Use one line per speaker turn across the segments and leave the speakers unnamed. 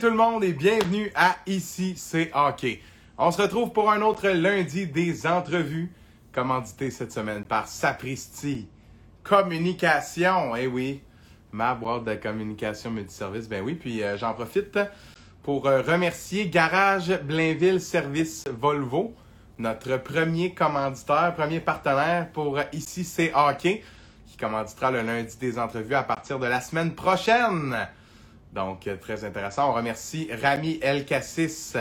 tout le monde et bienvenue à Ici c'est hockey. On se retrouve pour un autre lundi des entrevues, commandité cette semaine par Sapristi Communication. Eh oui, ma boîte de communication multiservice. Ben oui, puis euh, j'en profite pour euh, remercier Garage Blainville Service Volvo, notre premier commanditaire, premier partenaire pour euh, Ici c'est hockey, qui commanditera le lundi des entrevues à partir de la semaine prochaine. Donc, euh, très intéressant. On remercie Rami El Cassis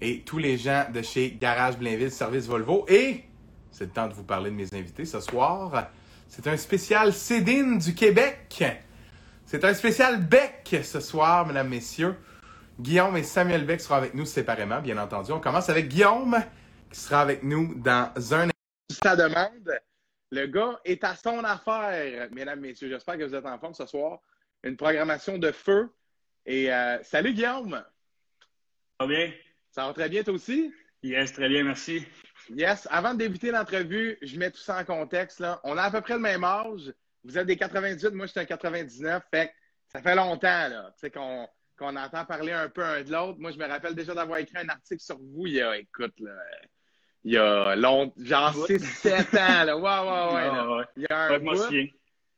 et tous les gens de chez Garage Blainville Service Volvo. Et c'est le temps de vous parler de mes invités ce soir. C'est un spécial Cédine du Québec. C'est un spécial Beck ce soir, mesdames, messieurs. Guillaume et Samuel Beck seront avec nous séparément, bien entendu. On commence avec Guillaume, qui sera avec nous dans un sa demande. Le gars est à son affaire, mesdames, messieurs. J'espère que vous êtes en forme ce soir. Une programmation de feu. Et euh, salut Guillaume!
Ça va bien?
Ça va très bien toi aussi?
Yes, très bien, merci.
Yes. Avant de débuter l'entrevue, je mets tout ça en contexte. Là. On a à peu près le même âge. Vous êtes des 98, moi je suis un 99. Fait que ça fait longtemps là, tu sais, qu'on qu'on entend parler un peu un de l'autre. Moi, je me rappelle déjà d'avoir écrit un article sur vous il y a, écoute, là, il y a long, genre 6-7 ans. Là. Ouais, ouais, ouais. là.
Ah, ouais.
Il y a un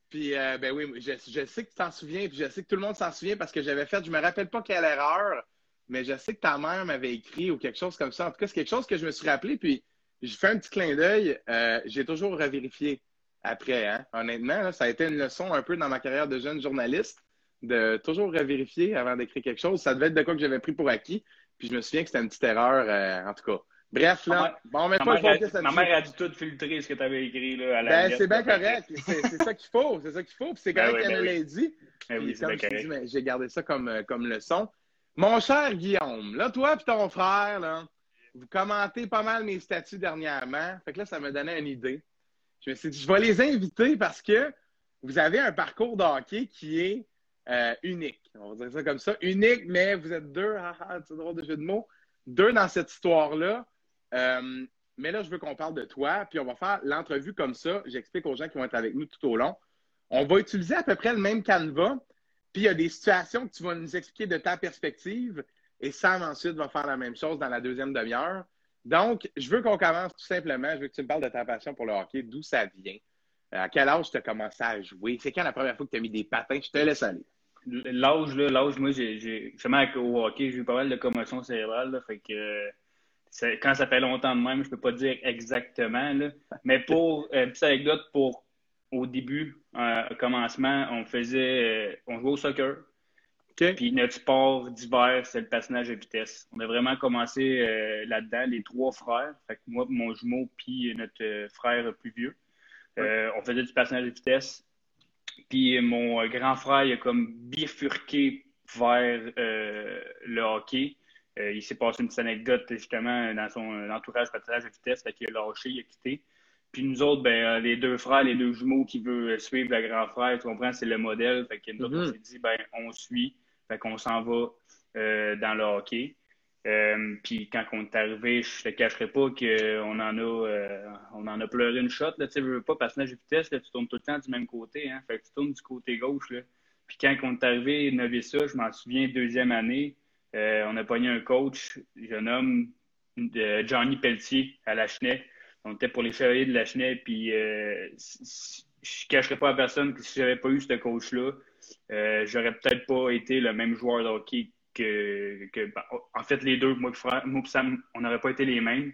Puis, euh, ben oui, je, je sais que tu t'en souviens, puis je sais que tout le monde s'en souvient parce que j'avais fait, je me rappelle pas quelle erreur, mais je sais que ta mère m'avait écrit ou quelque chose comme ça. En tout cas, c'est quelque chose que je me suis rappelé, puis je fais un petit clin d'œil. Euh, J'ai toujours revérifié après, hein. Honnêtement, ça a été une leçon un peu dans ma carrière de jeune journaliste de toujours revérifier avant d'écrire quelque chose. Ça devait être de quoi que j'avais pris pour acquis, puis je me souviens que c'était une petite erreur, euh, en tout cas. Bref, là,
mère-
bon, mais
Ma
pas le focus
a, ma
là-dessus.
mère a dû tout filtrer ce que tu avais écrit là, à la
Ben, c'est bien correct. C'est ça qu'il faut. C'est ça qu'il faut. Puis c'est
Ben
correct
oui,
qu'elle
ben oui.
dit.
Ben oui,
mais j'ai gardé ça comme, euh, comme leçon. Mon cher Guillaume, là, toi et ton frère, là, vous commentez pas mal mes statuts dernièrement. Fait que là, ça me donnait une idée. Je me suis dit, je vais les inviter parce que vous avez un parcours de hockey qui est euh, unique. On va dire ça comme ça. Unique, mais vous êtes deux. ah, ah, c'est drôle de jeu de mots. Deux dans cette histoire-là. Euh, mais là, je veux qu'on parle de toi, puis on va faire l'entrevue comme ça. J'explique aux gens qui vont être avec nous tout au long. On va utiliser à peu près le même canevas, puis il y a des situations que tu vas nous expliquer de ta perspective, et Sam ensuite va faire la même chose dans la deuxième demi-heure. Donc, je veux qu'on commence tout simplement. Je veux que tu me parles de ta passion pour le hockey, d'où ça vient. Euh, À quel âge tu as commencé à jouer? C'est quand la première fois que tu as mis des patins? Je te laisse aller.
L'âge, là, l'âge, moi, j'ai, j'ai, justement, au hockey, j'ai eu pas mal de commotion cérébrale, là, fait que, euh, quand ça fait longtemps de même, je peux pas dire exactement, là. Mais pour, euh, petite anecdote, pour, au début, euh, au commencement, on faisait, euh, on jouait au soccer. Puis notre sport d'hiver, c'est le patinage à vitesse. On a vraiment commencé euh, là-dedans, les trois frères. Fait que moi, mon jumeau, puis notre frère plus vieux. On faisait du patinage à vitesse. Puis mon grand frère, il a comme bifurqué vers le hockey. Euh, il s'est passé une petite anecdote justement dans son euh, entourage patinage à vitesse, fait qu'il a lâché, il a quitté. Puis nous autres, ben, euh, les deux frères, les deux jumeaux qui veulent suivre le grand frère, tu comprends, c'est le modèle. Fait que nous autres,
Mhm.
on s'est dit, ben, on suit. Fait qu'on s'en va euh, dans le hockey. Euh, puis quand on est arrivé, je te cacherai pas qu'on en a euh, on en a pleuré une shot. Là, tu veux pas, patinage de vitesse, là, tu tournes tout le temps du même côté. Hein, fait que tu tournes du côté gauche. Là. Puis quand on est arrivé, Novissa, je m'en souviens, deuxième année, euh, on a pogné un coach, jeune homme, de Johnny Pelletier à Lachenay. On était pour les chevaliers de Lachenay, puis euh, je ne cacherai pas à personne que si j'avais pas eu ce coach-là, euh, j'aurais peut-être pas été le même joueur de hockey que, que ben, en fait les deux, moi et Sam, on n'aurait pas été les mêmes.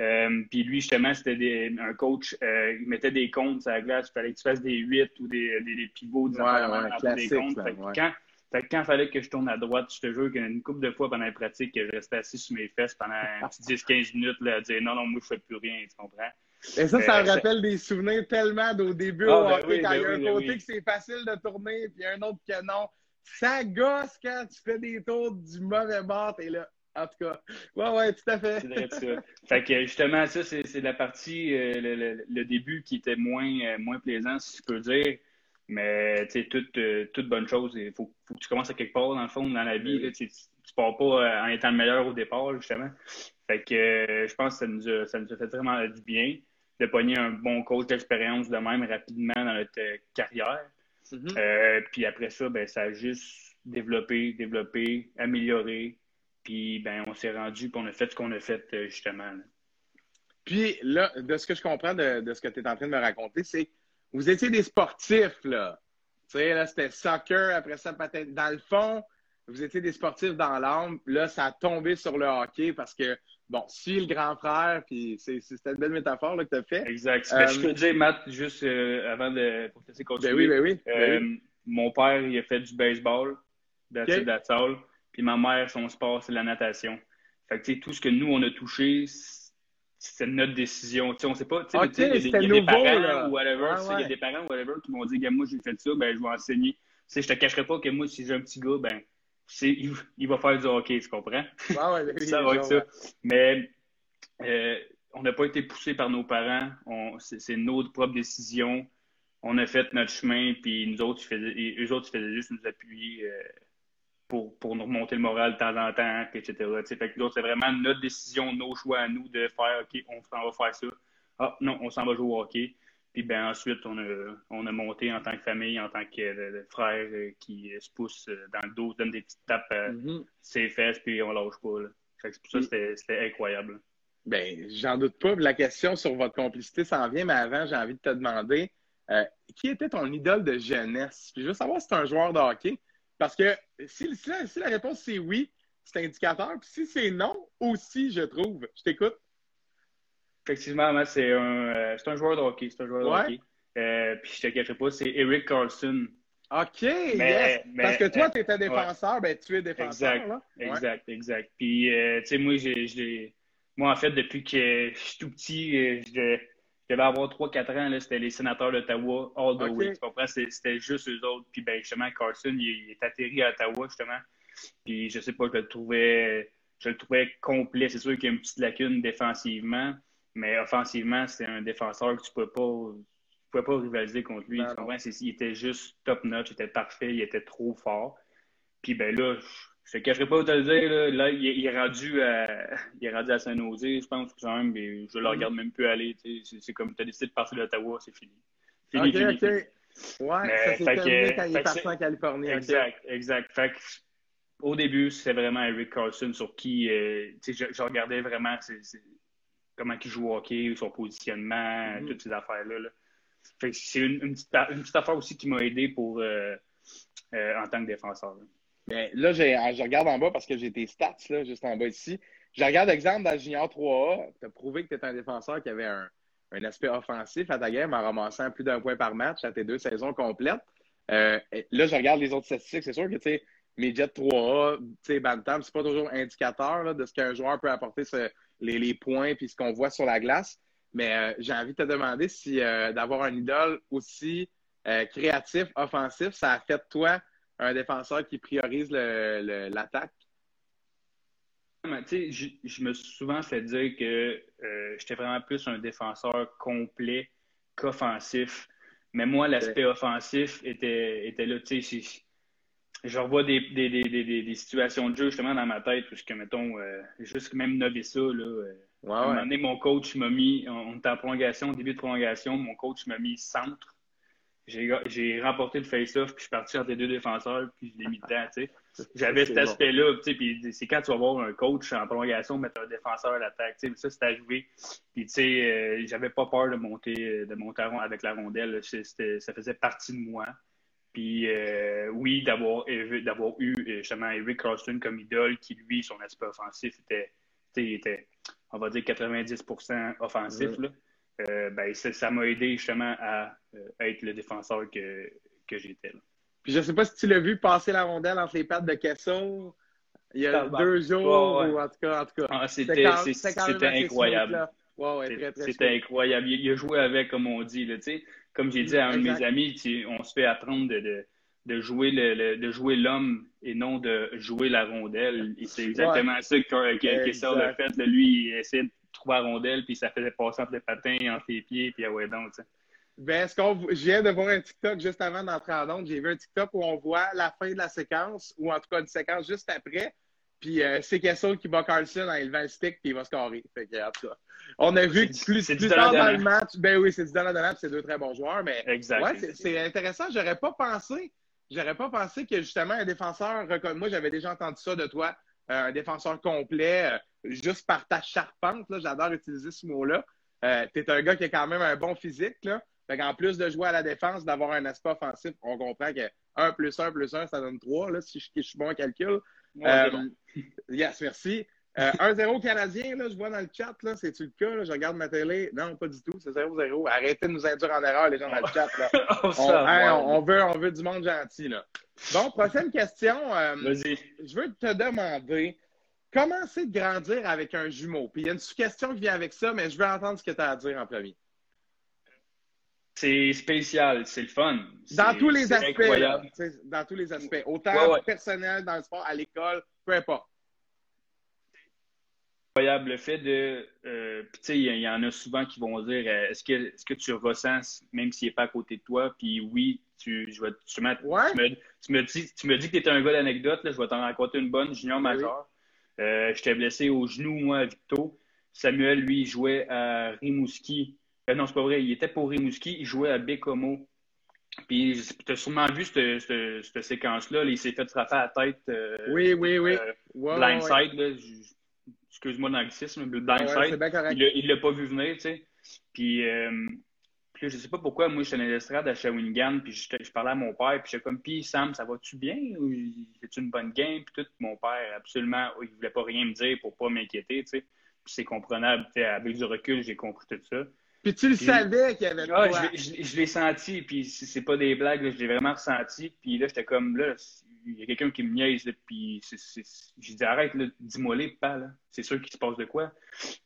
Euh, puis lui, justement, c'était des- un coach, euh, il mettait des comptes sur la glace, il fallait que tu fasses des 8 ou des, des, des pivots, des
Ouais, ouais,
des comptes.
ouais.
quand, fait que quand il fallait que je tourne à droite, je te jure qu'une couple de fois pendant la pratique, je restais assis sur mes fesses pendant un petit 10-15 minutes là, à dire non, non, moi je fais plus rien, tu comprends?
Et ça, ça
Euh,
me rappelle des souvenirs tellement d'au début
Ah,
au
ben
hockey,
oui,
quand
ben
il y a
oui,
un
ben
côté
oui.
que c'est facile de tourner, puis y a un autre que non. Ça gosse quand tu fais des tours du mauvais bord, t'es là. En tout cas, ouais, ouais, tout à fait.
C'est ça. Fait que justement, ça, c'est c'est la partie, euh, le, le- le début qui était moins, euh, moins plaisant, si je peux dire. Mais tu sais, toute, euh, toute bonne chose, il faut, faut que tu commences à quelque part, dans le fond, dans la vie. Là, tu, tu pars pas euh, en étant le meilleur au départ, justement. Fait que euh, je pense que ça nous, a, ça nous a fait vraiment du bien de pogner un bon coach d'expérience de même rapidement dans notre carrière.
Mhm.
Euh, puis après ça, ben, ça a juste développer, développer, améliorer. Puis, ben, on s'est rendu, puis on a fait ce qu'on a fait, justement.
Puis, là, de ce que je comprends de, de ce que tu es en train de me raconter, c'est vous étiez des sportifs, là. Tu sais, là, c'était soccer, après ça, peut-être. Dans le fond, vous étiez des sportifs dans l'âme. Là, ça a tombé sur le hockey parce que, bon, si le grand frère, puis c'était une belle métaphore là, que tu as fait.
Exact. Euh, je peux te dire, Matt, juste euh, avant de pour te laisser continuer.
Ben oui, ben oui. Ben
euh, mon père, il a fait du baseball, that's okay. Puis ma mère, son sport, c'est la natation. Fait que, tu sais, tout ce que nous, on a touché, c'était notre décision. Tu sais, on sait pas. Tu sais, il y a, des parents ou whatever. Il y a des parents ou whatever qui m'ont dit, moi, j'ai fait ça, ben, je vais enseigner. Tu sais, je te cacherai pas que moi, si j'ai un petit gars, ben, il, il, va faire du hockey, tu comprends? ça va être ça. Mais euh, on n'a pas été poussé par nos parents. C'est notre propre décision. On a fait notre chemin, puis nous autres, ils eux autres, ils faisaient juste nous appuyer euh, pour, pour nous remonter le moral de temps en temps, etc. Fait que c'est vraiment notre décision, nos choix à nous de faire OK, on s'en va faire ça. Ah non, on s'en va jouer au hockey. Puis ben ensuite, on a, on a monté en tant que famille, en tant que euh, frère euh, qui se pousse euh, dans le dos, donne des petites tapes à mm-hmm. ses fesses, puis on lâche pas. Là. Fait que pour ça, c'était incroyable.
Ben, j'en doute pas. La question sur votre complicité s'en vient, mais avant, j'ai envie de te demander qui était ton idole de jeunesse? Puis je veux savoir si tu es un joueur de hockey. Parce que si, si la réponse c'est oui, c'est indicateur. Puis si c'est non, aussi, je trouve. Je t'écoute.
Effectivement, c'est un, euh, un joueur de hockey. C'est un joueur de hockey. Euh, puis je te cacherai pas, c'est Eric Carlson.
OK, yes. Parce que toi, tu étais défenseur, ben tu es défenseur.
Exact, là. exact, exact. Puis, euh, tu sais, moi, j'ai, moi, en fait, depuis que je suis tout petit, euh, je, devais avoir 3-4 ans, c'était les sénateurs d'Ottawa all the way. Tu comprends? C'était juste eux autres. Puis, ben, justement, Carlson, il, est atterri à Ottawa, justement. Puis, je sais pas, je le trouvais, je le trouvais complet. C'est sûr qu'il y a une petite lacune défensivement. Mais offensivement, c'est un défenseur que tu ne peux pas. pouvais pas rivaliser contre lui. il était juste top notch, il était parfait, il était trop fort. Puis ben là, je ne te cacherai pas de te le dire, là, il, est rendu à, il est rendu à Saint-Nosé, je pense, quand même, mais je le regarde même plus aller. C'est comme tu as décidé de partir d'Ottawa, c'est fini.
Fini, fini, OK. Ouais, ça s'est terminé quand il est parti en Californie.
Exact, exact. Fait au début, c'est vraiment Eric Carlson sur qui euh, je, je, regardais vraiment comment il joue au hockey, son positionnement, mm-hmm. toutes ces affaires-là. c'est une, petite, affaire aussi qui m'a aidé pour euh, euh, en tant que défenseur. Là,
Bien, là je regarde en bas parce que j'ai tes stats là, juste en bas ici. Je regarde l'exemple dans le Junior 3A. Tu as prouvé que tu étais un défenseur qui avait un, aspect offensif à ta game en ramassant plus d'un point par match à tes deux saisons complètes. Euh, là, je regarde les autres statistiques. C'est sûr que tu sais, Jets 3A, tu sais, Bantam, c'est pas toujours indicateur de ce qu'un joueur peut apporter ce, les, points puis ce qu'on voit sur la glace. Mais euh, j'ai envie de te demander si euh, d'avoir un idole aussi créatif, offensif, ça a fait toi un défenseur qui priorise l'attaque.
Je, je me suis souvent fait dire que j'étais vraiment plus un défenseur complet qu'offensif. Mais moi, l'aspect offensif était, était là. Je revois des, des, des, des, situations de jeu justement dans ma tête, parce que, mettons, euh, juste même ça. Là, euh, un moment donné, mon coach m'a mis, on était en prolongation, début de prolongation, mon coach m'a mis centre. J'ai remporté le face-off, puis je suis parti entre les deux défenseurs, puis je l'ai mis dedans. tu sais. J'avais cet aspect-là, puis c'est quand tu vas voir un coach en prolongation mettre un défenseur à l'attaque. Ça, c'est arrivé. Puis, tu sais, euh, j'avais pas peur de monter, de monter avec la rondelle. Ça faisait partie de moi. Puis euh, oui, d'avoir eu euh, justement Eric Carlson comme idole, qui lui, son aspect offensif était, était on va dire 90% offensif. Euh, ben, ça m'a aidé justement à être le défenseur que, que j'étais.
Puis je ne sais pas si tu l'as vu passer la rondelle entre les pattes de Kessel il y a deux jours, ou en tout cas. En tout cas
ah, c'était incroyable. c'était incroyable. Il, a joué avec, comme on dit. Là, comme j'ai dit à un de mes amis, on se fait apprendre de, de, jouer le, de jouer l'homme et non de jouer la rondelle. Et c'est exactement ça que, que, a fait. lui, il essayait de la rondelle, puis ça faisait passer entre les patins, entre les pieds, puis ah ouais, donc,
Ben, ce qu'on, je viens de voir un TikTok juste avant d'entrer en onde. J'ai vu un TikTok où on voit la fin de la séquence, ou en tout cas une séquence juste après. Puis euh, c'est Kessel qui bat Carlson en élevant le stick, puis il va scorer. Fait que, en tout cas, on a vu que plus, plus tard dans le match, ben oui, c'est du Donald Donald, c'est deux très bons joueurs, mais
exact.
ouais, c'est intéressant. J'aurais pas pensé j'aurais pas pensé que justement un défenseur, moi j'avais déjà entendu ça de toi, un défenseur complet, euh, juste par ta charpente, j'adore utiliser ce mot-là. Euh, tu es un gars qui a quand même un bon physique. Là. en plus de jouer à la défense, d'avoir un aspect offensif, on comprend que 1 plus 1 plus 1, ça donne 3, là, si je, suis bon en calcul. yes, merci. 1-0 euh, Canadien, là, je vois dans le chat, là, c'est-tu le cas? Là, je regarde ma télé. Non, pas du tout, c'est 0-0. Arrêtez de nous induire en erreur, les gens dans le chat. Là. on, veut, on veut du monde gentil. Là. Bon, prochaine question. Euh,
Vas-y.
Je veux te demander comment c'est de grandir avec un jumeau? Puis il y a une sous-question qui vient avec ça, mais je veux entendre ce que tu as à dire en premier.
C'est spécial, c'est le fun.
Dans tous les aspects. dans tous les aspects. Autant personnel, dans le sport, à l'école, peu importe
incroyable. Le fait de. Euh, tu sais, il y, en a souvent qui vont dire euh, est-ce que, est que tu ressens, même s'il n'est pas à côté de toi, puis oui, tu, je vais, tu, me, tu, me, dis, tu me dis que tu es un gars d'anecdote, je vais t'en raconter une bonne, junior major. Euh, J'étais blessé au genou, moi, à Victo. Samuel, lui, il jouait à Rimouski. Euh, non, c'est pas vrai, il était pour Rimouski, il jouait à Bécomo. Puis, tu as sûrement vu cette, cette, séquence-là, il s'est fait frapper à la tête.
oui, oui, oui.
blindside, là excuse-moi l'anglicisme, le blindside, il l'a pas vu venir, tu sais. Puis, euh, puis là, je sais pas pourquoi, moi, j'étais dans l'estrade à Shawinigan, puis je, je, parlais à mon père, puis j'étais comme, puis Sam, ça va-tu bien? Ou c'est une bonne game? Puis tout, mon père, absolument, il voulait pas rien me dire pour pas m'inquiéter, tu sais. Puis c'est comprenable, tu sais, avec du recul, j'ai compris tout ça.
Puis tu le savais qu'il y avait
ah, je, je, l'ai senti, puis c'est pas des blagues, je l'ai vraiment ressenti. Puis là, j'étais comme, là, il y a quelqu'un qui me niaise, puis j'ai dit arrête, dis-moi les pas, là. C'est sûr qu'il se passe de quoi.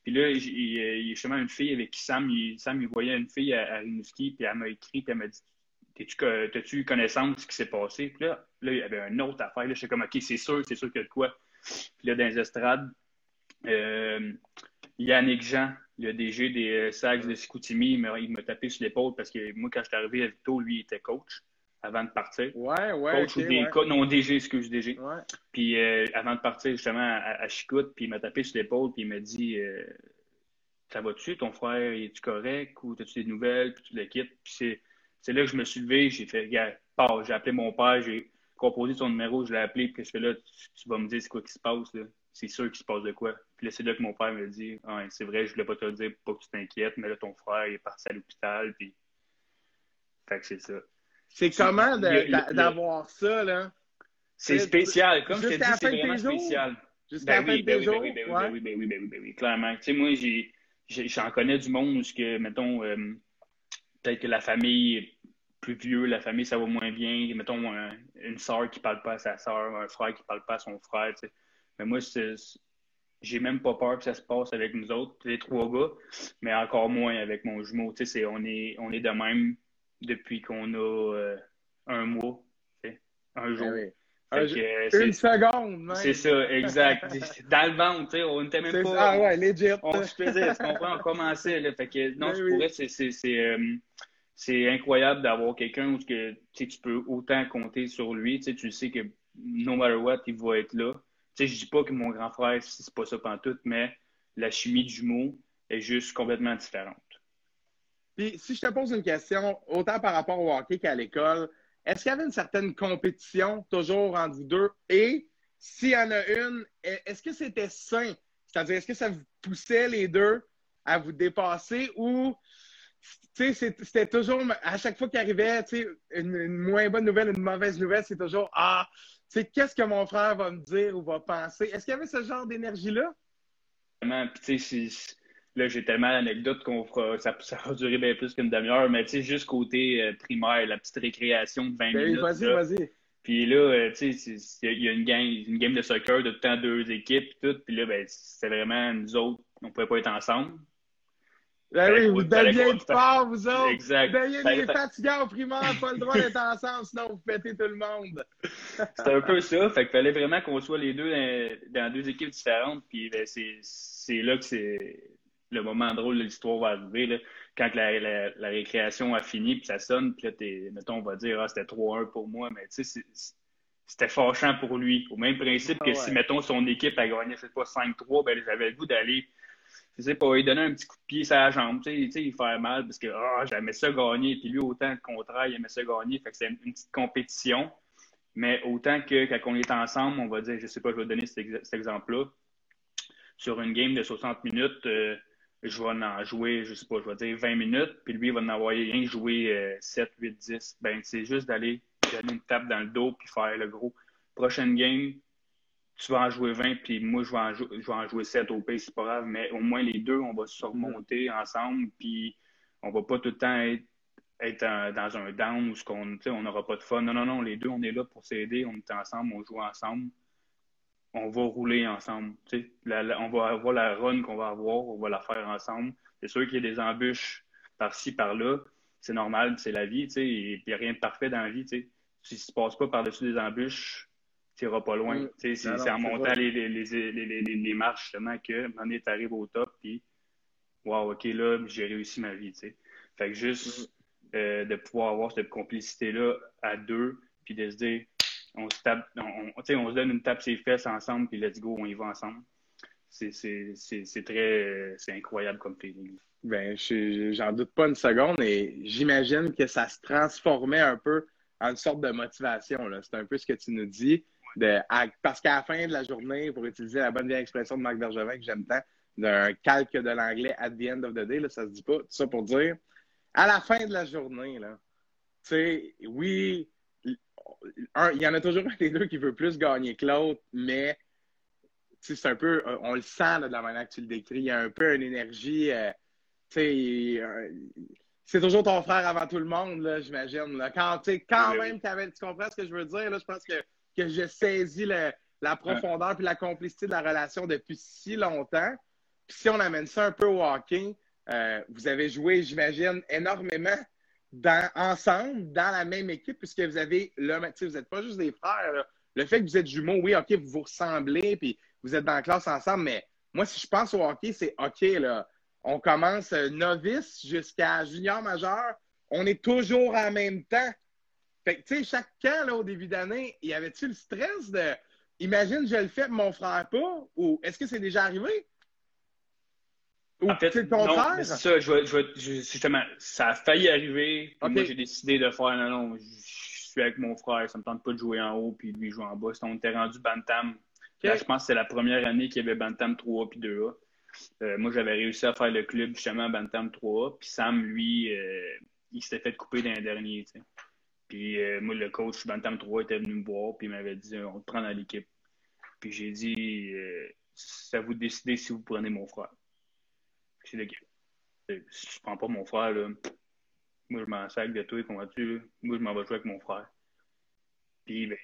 Puis là, il y a justement une fille avec qui Sam, il, Sam, il voyait une fille à, Rimouski, puis elle m'a écrit, puis elle m'a dit T'as-tu connaissance de ce qui s'est passé? Puis là, là, il y avait une autre affaire. Là, j'étais comme OK, c'est sûr, c'est sûr qu'il y a de quoi. Puis là, dans les estrades, euh, Yannick Jean, le DG des euh, Sags de Scoutimi, il m'a tapé sur l'épaule parce que moi, quand je suis arrivé à Vito, lui, il était coach avant de partir.
Ouais, ouais.
Coach ou des, non, DG, excuse, DG. Ouais. Puis euh, avant de partir justement à, à Chicoute, puis il m'a tapé sur l'épaule, puis il m'a dit euh, Ça va-tu, ton frère, es-tu correct ou as-tu des nouvelles, puis tu le quittes. Puis c'est là que je me suis levé, j'ai fait Regarde, j'ai appelé mon père, j'ai composé son numéro, je l'ai appelé, puis je fais là, tu, vas me dire c'est quoi qui se passe, là. C'est sûr qu'il se passe de quoi. Puis là, c'est là que mon père me dit ah, c'est vrai, je voulais pas te le dire pour pas que tu t'inquiètes, mais là, ton frère il est parti à l'hôpital, puis. Fait que c'est ça.
C'est comment d'avoir ça, là?
C'est spécial. Comme je te dis, c'est vraiment
spécial. Jusqu'à ben?
Ben oui, ben oui, ben oui, ben oui, clairement. Tu sais, moi, j'en connais du monde où, que, mettons, euh, peut-être que la famille est plus vieux, la famille, ça va moins bien. Mettons, une soeur qui parle pas à sa soeur, un frère qui parle pas à son frère, tu sais. Mais moi, j'ai même pas peur que ça se passe avec nous autres, les trois gars, mais encore moins avec mon jumeau. Tu sais, on est, on est de même depuis qu'on a euh, un mois, un jour.
Ah une seconde,
C'est ça, exact. Dans le ventre, on n'était même pas.
Ah ouais, legit.
On se faisait, tu comprends, on commençait. Là, fait que, non, je pourrais, c'est c'est incroyable d'avoir quelqu'un où que, tu peux autant compter sur lui. Tu sais que no matter what, il va être là. Sais, je dis pas que mon grand frère, c'est pas ça tout, mais la chimie du jumeau est juste complètement différente.
Puis, si je te pose une question, autant par rapport au hockey qu'à l'école, est-ce qu'il y avait une certaine compétition toujours entre vous deux? Et s'il y en a une, est-ce que c'était sain? C'est-à-dire, est-ce que ça vous poussait les deux à vous dépasser ou c'était toujours, à chaque fois qu'il arrivait une, une, moins bonne nouvelle, une mauvaise nouvelle, c'est toujours Ah, qu'est-ce que mon frère va me dire ou va penser? Est-ce qu'il y avait ce genre d'énergie-là?
Puis, tu sais, Là, j'ai tellement d'anecdotes qu'on fera, ça, ça va durer bien plus qu'une demi-heure, mais tu sais, juste côté euh, primaire, la petite récréation de 20 ben, minutes.
Vas-y, vas-y.
Puis là, euh, tu sais, il y a une game, une game de soccer de tout le temps deux équipes, tout. Puis là, ben, c'était vraiment nous autres, on ne pouvait pas être ensemble.
Ben oui, vous deviez être fort, vous autres.
Exact.
Ben, il y a des fatigants au primaire, pas le droit d'être ensemble, sinon vous pétez tout le monde.
C'était un peu ça. Fait qu'il fallait vraiment qu'on soit les deux dans, deux équipes différentes. Puis ben, c'est là que c'est le moment drôle de l'histoire va arriver. Là, quand la, la, récréation a fini, puis ça sonne, puis là, mettons, on va dire, ah, c'était 3-1 pour moi, mais tu sais, c'était fâchant pour lui. Au même principe que ah si, mettons, son équipe a gagné, je sais pas, 5-3, ben, j'avais le goût d'aller, je sais pas, lui donner un petit coup de pied sur la jambe, tu sais, il faire mal, parce que, ah, j'aimais ça gagner, puis lui, autant le contraire, il aimait ça gagner, fait que c'est une, petite compétition. Mais autant que quand on est ensemble, on va dire, je sais pas, je vais donner cet, exemple-là. Sur une game de 60 minutes, euh, je vais en jouer, je sais pas, je vais dire 20 minutes, puis lui, il va en avoir rien jouer 7, 8, 10. Ben, c'est juste d'aller donner une tape dans le dos puis faire le gros. Prochaine game, tu vas en jouer 20, puis moi, je vais en, je vais en jouer 7 au pays, c'est pas grave, mais au moins les deux, on va se surmonter ensemble, puis on va pas tout le temps être, dans un down où on n'aura pas de fun. Non, non, non, les deux, on est là pour s'aider, on est ensemble, on joue ensemble, on va rouler ensemble. on va avoir la run qu'on va avoir, on va la faire ensemble. C'est sûr qu'il y a des embûches par-ci, par-là, c'est normal, c'est la vie, il n'y a rien de parfait dans la vie. Si tu ne passes pas par-dessus des embûches, tu n'iras pas loin. Mm. C'est en montant les, les, les, les, marches, justement, que est arrivé au top, puis, wow, OK, là, j'ai réussi ma vie. Fait que juste mm. euh, de pouvoir avoir cette complicité-là à deux, puis de se dire, on se tape, on, on se donne une tape ses fesses ensemble, puis let's go, on y va ensemble. C'est très, c'est incroyable comme feeling.
Ben, j'en doute pas une seconde et j'imagine que ça se transformait un peu en une sorte de motivation. C'est un peu ce que tu nous dis. Parce qu'à la fin de la journée, pour utiliser la bonne vieille expression de Marc Bergevin que j'aime tant, d'un calque de l'anglais at the end of the day, là, ça se dit pas. Tout ça pour dire, à la fin de la journée, là, tu il y en a toujours un des deux qui veut plus gagner que l'autre, mais c'est un peu, on le sent de la manière que tu le décris, il y a un peu une énergie, euh, euh, c'est toujours ton frère avant tout le monde, j'imagine. Quand, quand même, tu comprends ce que je veux dire? Là, je pense que que j'ai saisi la profondeur et la complicité de la relation depuis si longtemps. Puis si on amène ça un peu au hockey, euh, vous avez joué, j'imagine, énormément ensemble, dans la même équipe, puisque vous avez là, vous n'êtes pas juste des frères. Le fait que vous êtes jumeaux, oui, OK, vous vous ressemblez, puis vous êtes dans la classe ensemble, mais moi, si je pense au hockey, c'est OK. On commence euh, novice jusqu'à junior majeur. On est toujours en même temps. Fait que, tu sais, chaque camp, au début d'année, y avait-tu le stress de imagine, je le fais, mon frère pas? Ou est-ce que c'est déjà arrivé?
Ou c'est le contraire? Non, ça, je je justement, ça a failli arriver. Moi, j'ai décidé de faire non, non, je suis avec mon frère, ça me tente pas de jouer en haut puis lui jouer en bas. On était rendu Bantam. Là, je pense que c'est la première année qu'il y avait Bantam 3A puis 2A. Euh, moi, j'avais réussi à faire le club justement Bantam 3A. Puis Sam, lui, euh, il s'était fait couper dans dernier. Tu sais. Puis euh, moi, le coach Bantam 3 était venu me voir, puis il m'avait dit on te prend dans l'équipe. Puis j'ai dit c'est à vous de décider si vous prenez mon frère. Dit si je prends pas mon frère, là, moi je m'en sac de toi, comprends-tu? Moi je m'en vais jouer avec mon frère. Puis ben,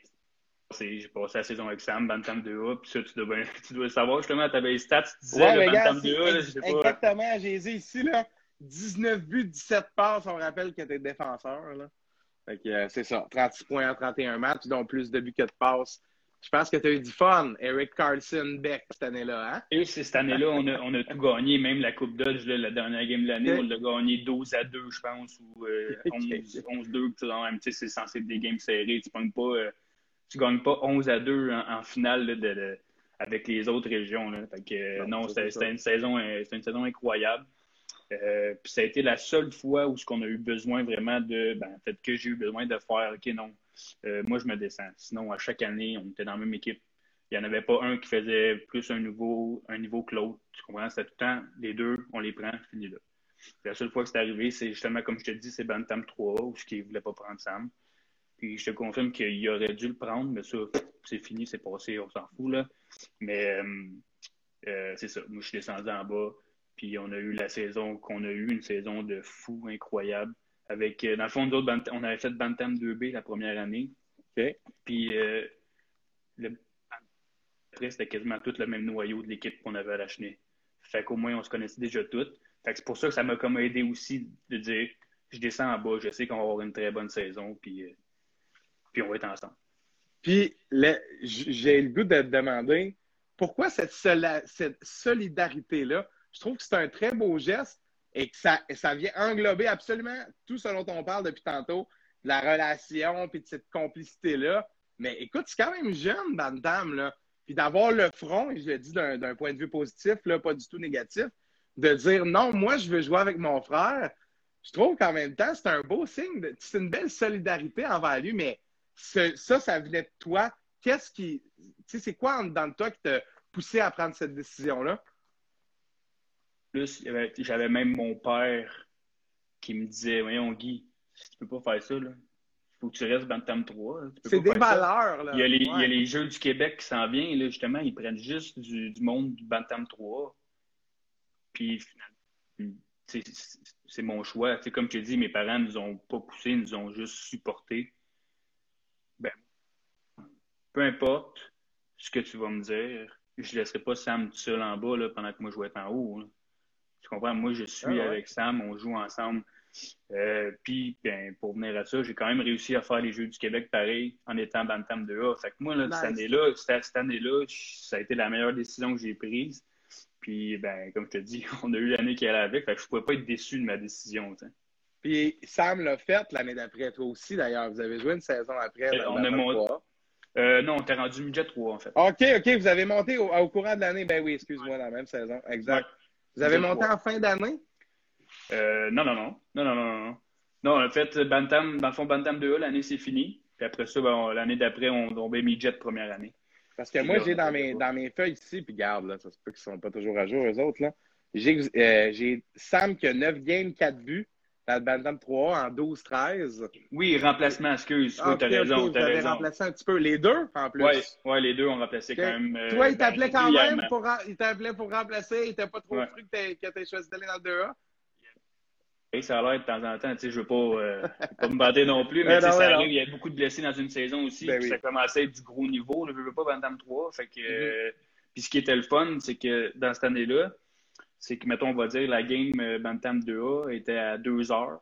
j'ai passé la saison avec Sam, Bantam 2A, puis ça, tu dois, tu dois le savoir justement, tu avais les stats, tu disais le Bantam 2A,
là, je sais pas. Exactement, j'ai ici, là, 19 buts, 17 passes, on rappelle que tu es défenseur, là. Euh, c'est ça. 36 points en 31 matchs, dont plus de buts que de passes. Je pense que tu as eu du fun. Eric Carlson, Beck, cette année-là. Hein?
Et cette année-là, on a, on a, tout gagné. Même la Coupe Dodge, la dernière game de l'année, on l'a gagné 12 à 2, je pense, ou 11-2. Euh, c'est censé être des games serrés. Tu ne euh, gagnes pas 11 à 2 en, finale de, avec les autres régions. Là. non, c'était une, saison, une saison incroyable. Euh, puis ça a été la seule fois où ce qu'on a eu besoin vraiment de, ben, peut-être que j'ai eu besoin de faire, OK, non, euh, moi je me descends. Sinon, à chaque année, on était dans la même équipe. Il n'y en avait pas un qui faisait plus un niveau, que l'autre. Tu comprends? C'était tout le temps, les deux, on les prend, fini là. La seule fois que c'est arrivé, c'est justement, comme je te dis, c'est Bantam 3 où ce ne voulait pas prendre Sam. Puis je te confirme qu'il aurait dû le prendre, mais ça, c'est fini, c'est passé, on s'en fout, là. Mais euh, c'est ça. Moi, je suis descendu en bas. Puis on a eu la saison qu'on a eue, une saison de fou incroyable. Avec, euh, dans le fond, d'autres, on avait fait Bantam 2B la première année. Puis euh, le, après, c'était quasiment tout le même noyau de l'équipe qu'on avait à la chenille. Fait qu'au moins, on se connaissait déjà toutes. Fait que c'est pour ça que ça m'a comme aidé aussi de dire je descends en bas, je sais qu'on va avoir une très bonne saison, puis, euh, puis on va être ensemble.
Puis j'ai le goût de te demander pourquoi cette, cette solidarité-là? Je trouve que c'est un très beau geste et que ça, ça vient englober absolument tout ce dont on parle depuis tantôt, de la relation puis de cette complicité-là. Mais écoute, c'est quand même jeune, Bantam, là. Puis d'avoir le front, et je le dis d'un point de vue positif, là, pas du tout négatif, de dire non, moi, je veux jouer avec mon frère. Je trouve qu'en même temps, c'est un beau signe. C'est une belle solidarité envers lui, mais ça, ça venait de toi. Qu'est-ce qui. Tu sais, c'est quoi en dedans de toi qui t'a poussé à prendre cette décision-là?
Plus, j'avais même mon père qui me disait Voyons, Guy, tu peux pas faire ça, là. Il faut que tu restes Bantam 3.
C'est des valeurs, là.
Il y, a les, il y, a les, Jeux du Québec qui s'en viennent, là, justement. Ils prennent juste du, du monde du Bantam 3. Puis, finalement, c'est mon choix. sais, comme tu dis, mes parents ne nous ont pas poussés, ils nous ont juste supportés. Ben, peu importe ce que tu vas me dire, je ne laisserai pas Sam tout seul en bas là, pendant que moi je vais être en haut. Tu comprends? Moi, je suis ah avec Sam, on joue ensemble. Euh, puis, ben, pour venir à ça, j'ai quand même réussi à faire les Jeux du Québec pareil en étant Bantam 2A. Fait que moi, là, cette année-là, cette année-là, ça a été la meilleure décision que j'ai prise. Puis, ben, comme je te dis, on a eu l'année qui allait avec. Fait que je ne pouvais pas être déçu de ma décision.
Puis, Sam l'a fait l'année d'après, toi aussi, d'ailleurs. Vous avez joué une saison après.
Euh, on a monté. Euh, non, on était rendu midget 3, en fait.
OK, OK. Vous avez monté au, courant de l'année. Ben oui, excuse-moi, dans la même saison. Exact. Vous avez monté en fin d'année?
Euh, non, non, non. Non, non, non, non. Non, on a fait Bantam, dans le fond, Bantam 2A, l'année, c'est fini. Puis après ça, ben, l'année d'après, on tombait midget première année.
Parce que moi, j'ai dans mes, dans mes feuilles ici, puis garde, là, ça se peut qu'ils ne sont pas toujours à jour, eux autres. Là. J'ai, euh, j'ai Sam qui a 9 games, 4 buts. Dans le Bantam 3 en 12-13.
Oui, remplacement, excuse. Ah, tu as raison.
tu as remplacé un petit peu. Les deux, en plus.
Oui, ouais, les deux ont remplacé quand même.
Euh, Toi, il t'appelait quand même pour, il t'appelait pour remplacer. Il n'était pas trop ouais. que tu aies choisi d'aller dans le 2A
ça a l'air de temps en temps. Je ne veux pas, euh, pas me battre non plus, mais, ça arrive. Il y a beaucoup de blessés dans une saison aussi. Ben Ça commençait à être du gros niveau. Je ne veux pas Bantam 3. Fait que, mm-hmm. puis ce qui était le fun, c'est que dans cette année-là, c'est que, mettons, on va dire, la game euh, Bantam 2A était à 2 heures.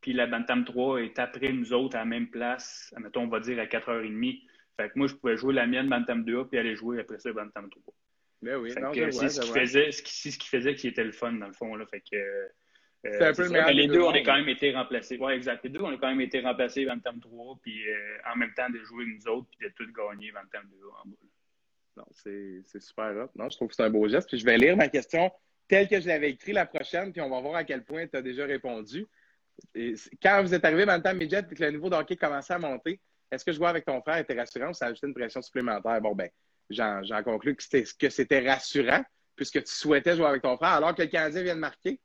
Puis la Bantam 3 est après nous autres à la même place, mettons, on va dire à 4h30. Fait que moi, je pouvais jouer la mienne Bantam 2A puis aller jouer après ça Bantam 3.
Ben oui,
c'est ce, qui faisait, ce, qui, faisait qui était le fun, dans le fond. Là. Fait que, euh, un peu le les deux, on a quand même été remplacés. Oui, exact. Les deux, on a quand même été remplacés Bantam 3, puis euh, en même temps de jouer nous autres, puis de tout gagner Bantam 2 en bas.
Non, c'est super hot. Non, je trouve que c'est un beau geste. Puis je vais lire ma question telle que je l'avais écrite la prochaine, puis on va voir à quel point tu as déjà répondu. quand vous êtes arrivé Bantam Midget et que le niveau de hockey commençait à monter, est-ce que jouer avec ton frère était rassurant ou ça ajoutait une pression supplémentaire? Bon, ben, j'en conclus que c'était rassurant puisque tu souhaitais jouer avec ton frère alors que le Canadien vient de marquer.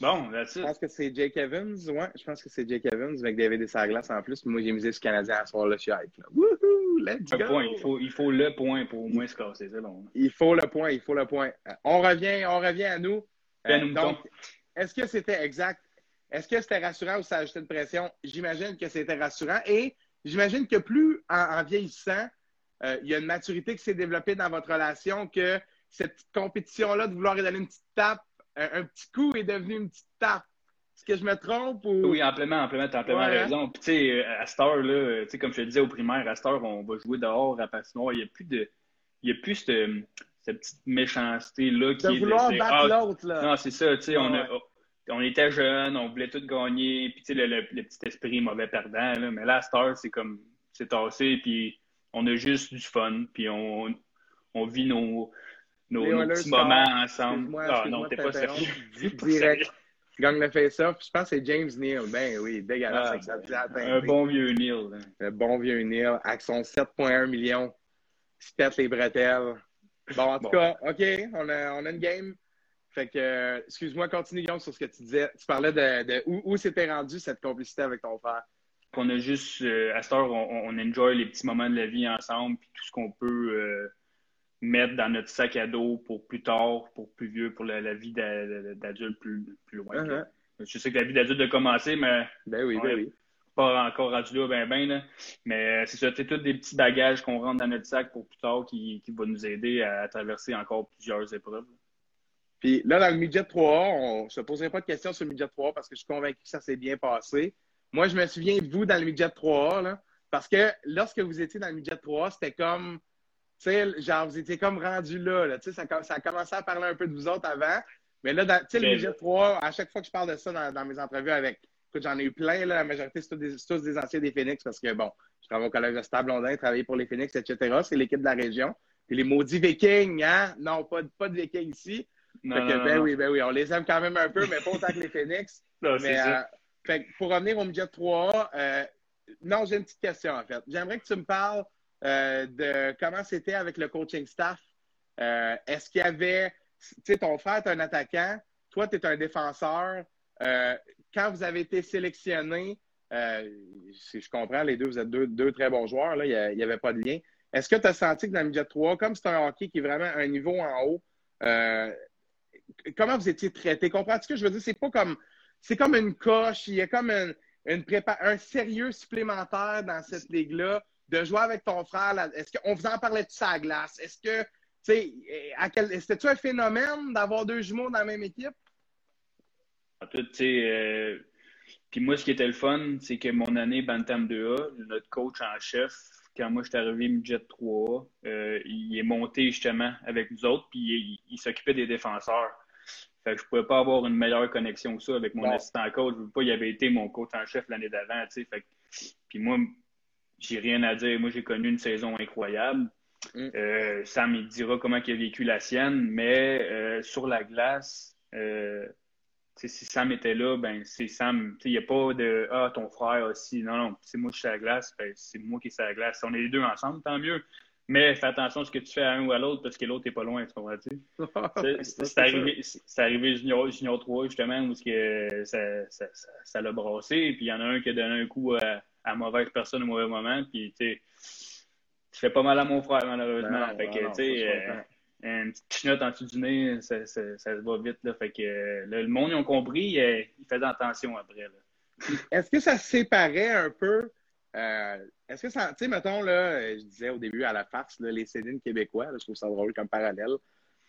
Bon,
it. Je pense que c'est Jake Evans. Ouais, je pense que c'est Jake Evans avec David et glace en plus. Moi, j'ai misé ce Canadien à soir là, je suis hype. Wouhou, let's go!
Point. Il, faut, il faut le point pour au moins se casser, c'est bon.
Il faut le point, il faut le point. Euh, on revient, on revient à nous.
Euh, donc,
est-ce que c'était exact? Est-ce que c'était rassurant ou ça ajoutait une pression? J'imagine que c'était rassurant. Et j'imagine que plus en, vieillissant, euh, il y a une maturité qui s'est développée dans votre relation que cette compétition-là de vouloir lui donner une petite tape un, petit coup est devenu une petite tape. Est-ce que je me trompe ou?
Oui, amplement, amplement, tu as amplement hein? raison. Puis, tu sais, euh, à cette heure-là, tu sais, comme je te disais au primaire, à cette heure, on va jouer dehors à patinoire. Il n'y a plus de. Il n'y a plus cette, cette petite méchanceté-là qui
de vouloir battre ah, l'autre, là.
Non, c'est ça, tu sais, on, on était jeunes, on voulait tout gagner, puis, tu sais, le, petit esprit mauvais perdant, là. Mais là, à cette heure, c'est comme. C'est tassé, puis on a juste du fun, puis on, on vit nos nos, petits moments ensemble. Ah non, t'es pas sérieux.
Direct. Gagne le face-off. Je pense que c'est James Neal. Ben oui, dégueulasse
ah, Un bon vieux Neal.
Hein. Un bon vieux Neal. Avec son 7,1 millions. Il se pète les bretelles. Bon, en tout cas, OK, on a, on a une game. Fait que, excuse-moi, continue, Guillaume, sur ce que tu disais. Tu parlais de, de où, où s'était rendu cette complicité avec ton frère?
Qu'on a juste, euh, à cette heure, on, on, enjoy les petits moments de la vie ensemble, puis tout ce qu'on peut. Euh, mettre dans notre sac à dos pour plus tard, pour plus vieux, pour la, vie d'adulte plus, plus loin. Uh-huh. Je sais que la vie d'adulte a commencé, mais
ben oui, ben oui.
pas encore rendu là, ben ben. Là. Mais c'est ça, c'est tous des petits bagages qu'on rentre dans notre sac pour plus tard qui, qui va nous aider à, traverser encore plusieurs épreuves.
Puis là, dans le midget 3 on ne se poserait pas de questions sur le midget 3 parce que je suis convaincu que ça s'est bien passé. Moi, je me souviens de vous dans le midget 3 là, parce que lorsque vous étiez dans le midget 3 c'était comme sais, genre, vous étiez comme rendu là. là ça, ça a commencé à parler un peu de vous autres avant. Mais là, tu sais, le budget 3, à chaque fois que je parle de ça dans, mes entrevues avec. Écoute, j'en ai eu plein, là, la majorité, c'est tous, des anciens des Phoenix parce que, bon, je travaille au Collège de Stade Blondin, travaillé pour les Phoenix, etc. C'est l'équipe de la région. Puis les maudits Vikings, hein? Non, pas, pas de Vikings ici. fait que, ben oui, ben oui, on les aime quand même un peu, mais pas autant que les Phoenix.
Non, mais, euh,
fait, pour revenir au budget 3, euh, non, j'ai une petite question en fait. J'aimerais que tu me parles euh, de comment c'était avec le coaching staff. Euh, est-ce qu'il y avait, tu sais, ton frère est un attaquant, toi, tu es un défenseur. Euh, quand vous avez été sélectionné, si je comprends, les deux, vous êtes deux, très bons joueurs, là, il n'y avait pas de lien. Est-ce que tu as senti que dans le midget 3, comme c'est un hockey qui est vraiment un niveau en haut, comment vous étiez traité? Comprends-tu ce que je veux dire? C'est pas comme c'est comme une coche, il y a comme une, un sérieux supplémentaire dans cette ligue-là de jouer avec ton frère. Est-ce qu'on vous en parlait de ça à glace? Est-ce que, c'était-tu un phénomène d'avoir deux jumeaux dans la même équipe?
En tout, tu sais, euh, puis moi, ce qui était le fun, c'est que mon année Bantam 2A, notre coach en chef, quand moi je suis arrivé midget 3 euh, il est monté justement avec nous autres, puis il s'occupait des défenseurs. Fait que je pouvais pas avoir une meilleure connexion que ça avec mon assistant coach. Je veux pas, il avait été mon coach en chef l'année d'avant, tu sais. Fait puis moi, j'ai rien à dire. Moi, j'ai connu une saison incroyable. Mm. Euh, Sam, il dira comment il a vécu la sienne, mais euh, sur la glace, euh, si Sam était là, ben c'est Sam. Il n'y a pas de Ah, ton frère aussi. Non, non, c'est moi qui suis à la glace, ben, c'est moi qui suis à la glace. On est les deux ensemble, tant mieux. Mais fais attention à ce que tu fais à un ou à l'autre parce que l'autre n'est pas loin, tu comprends-tu? c'est arrivé, arrivé junior, junior 3, justement, où que ça, ça, ça, l'a brassé. Puis il y en a un qui a donné un coup à, à mauvaise personne au mauvais moment. Puis, tu sais, tu fais pas mal à mon frère, malheureusement. fait que, tu sais, euh, une petite note en dessous du nez, ça, ça, ça, se va vite. Là. Fait que le monde, ils ont compris, euh, ils faisaient attention après.
Est-ce que ça se séparait un peu? Euh, est-ce que ça, tu sais, mettons, là, je disais au début à la farce, là, les Cédines québécois, je trouve ça drôle comme parallèle,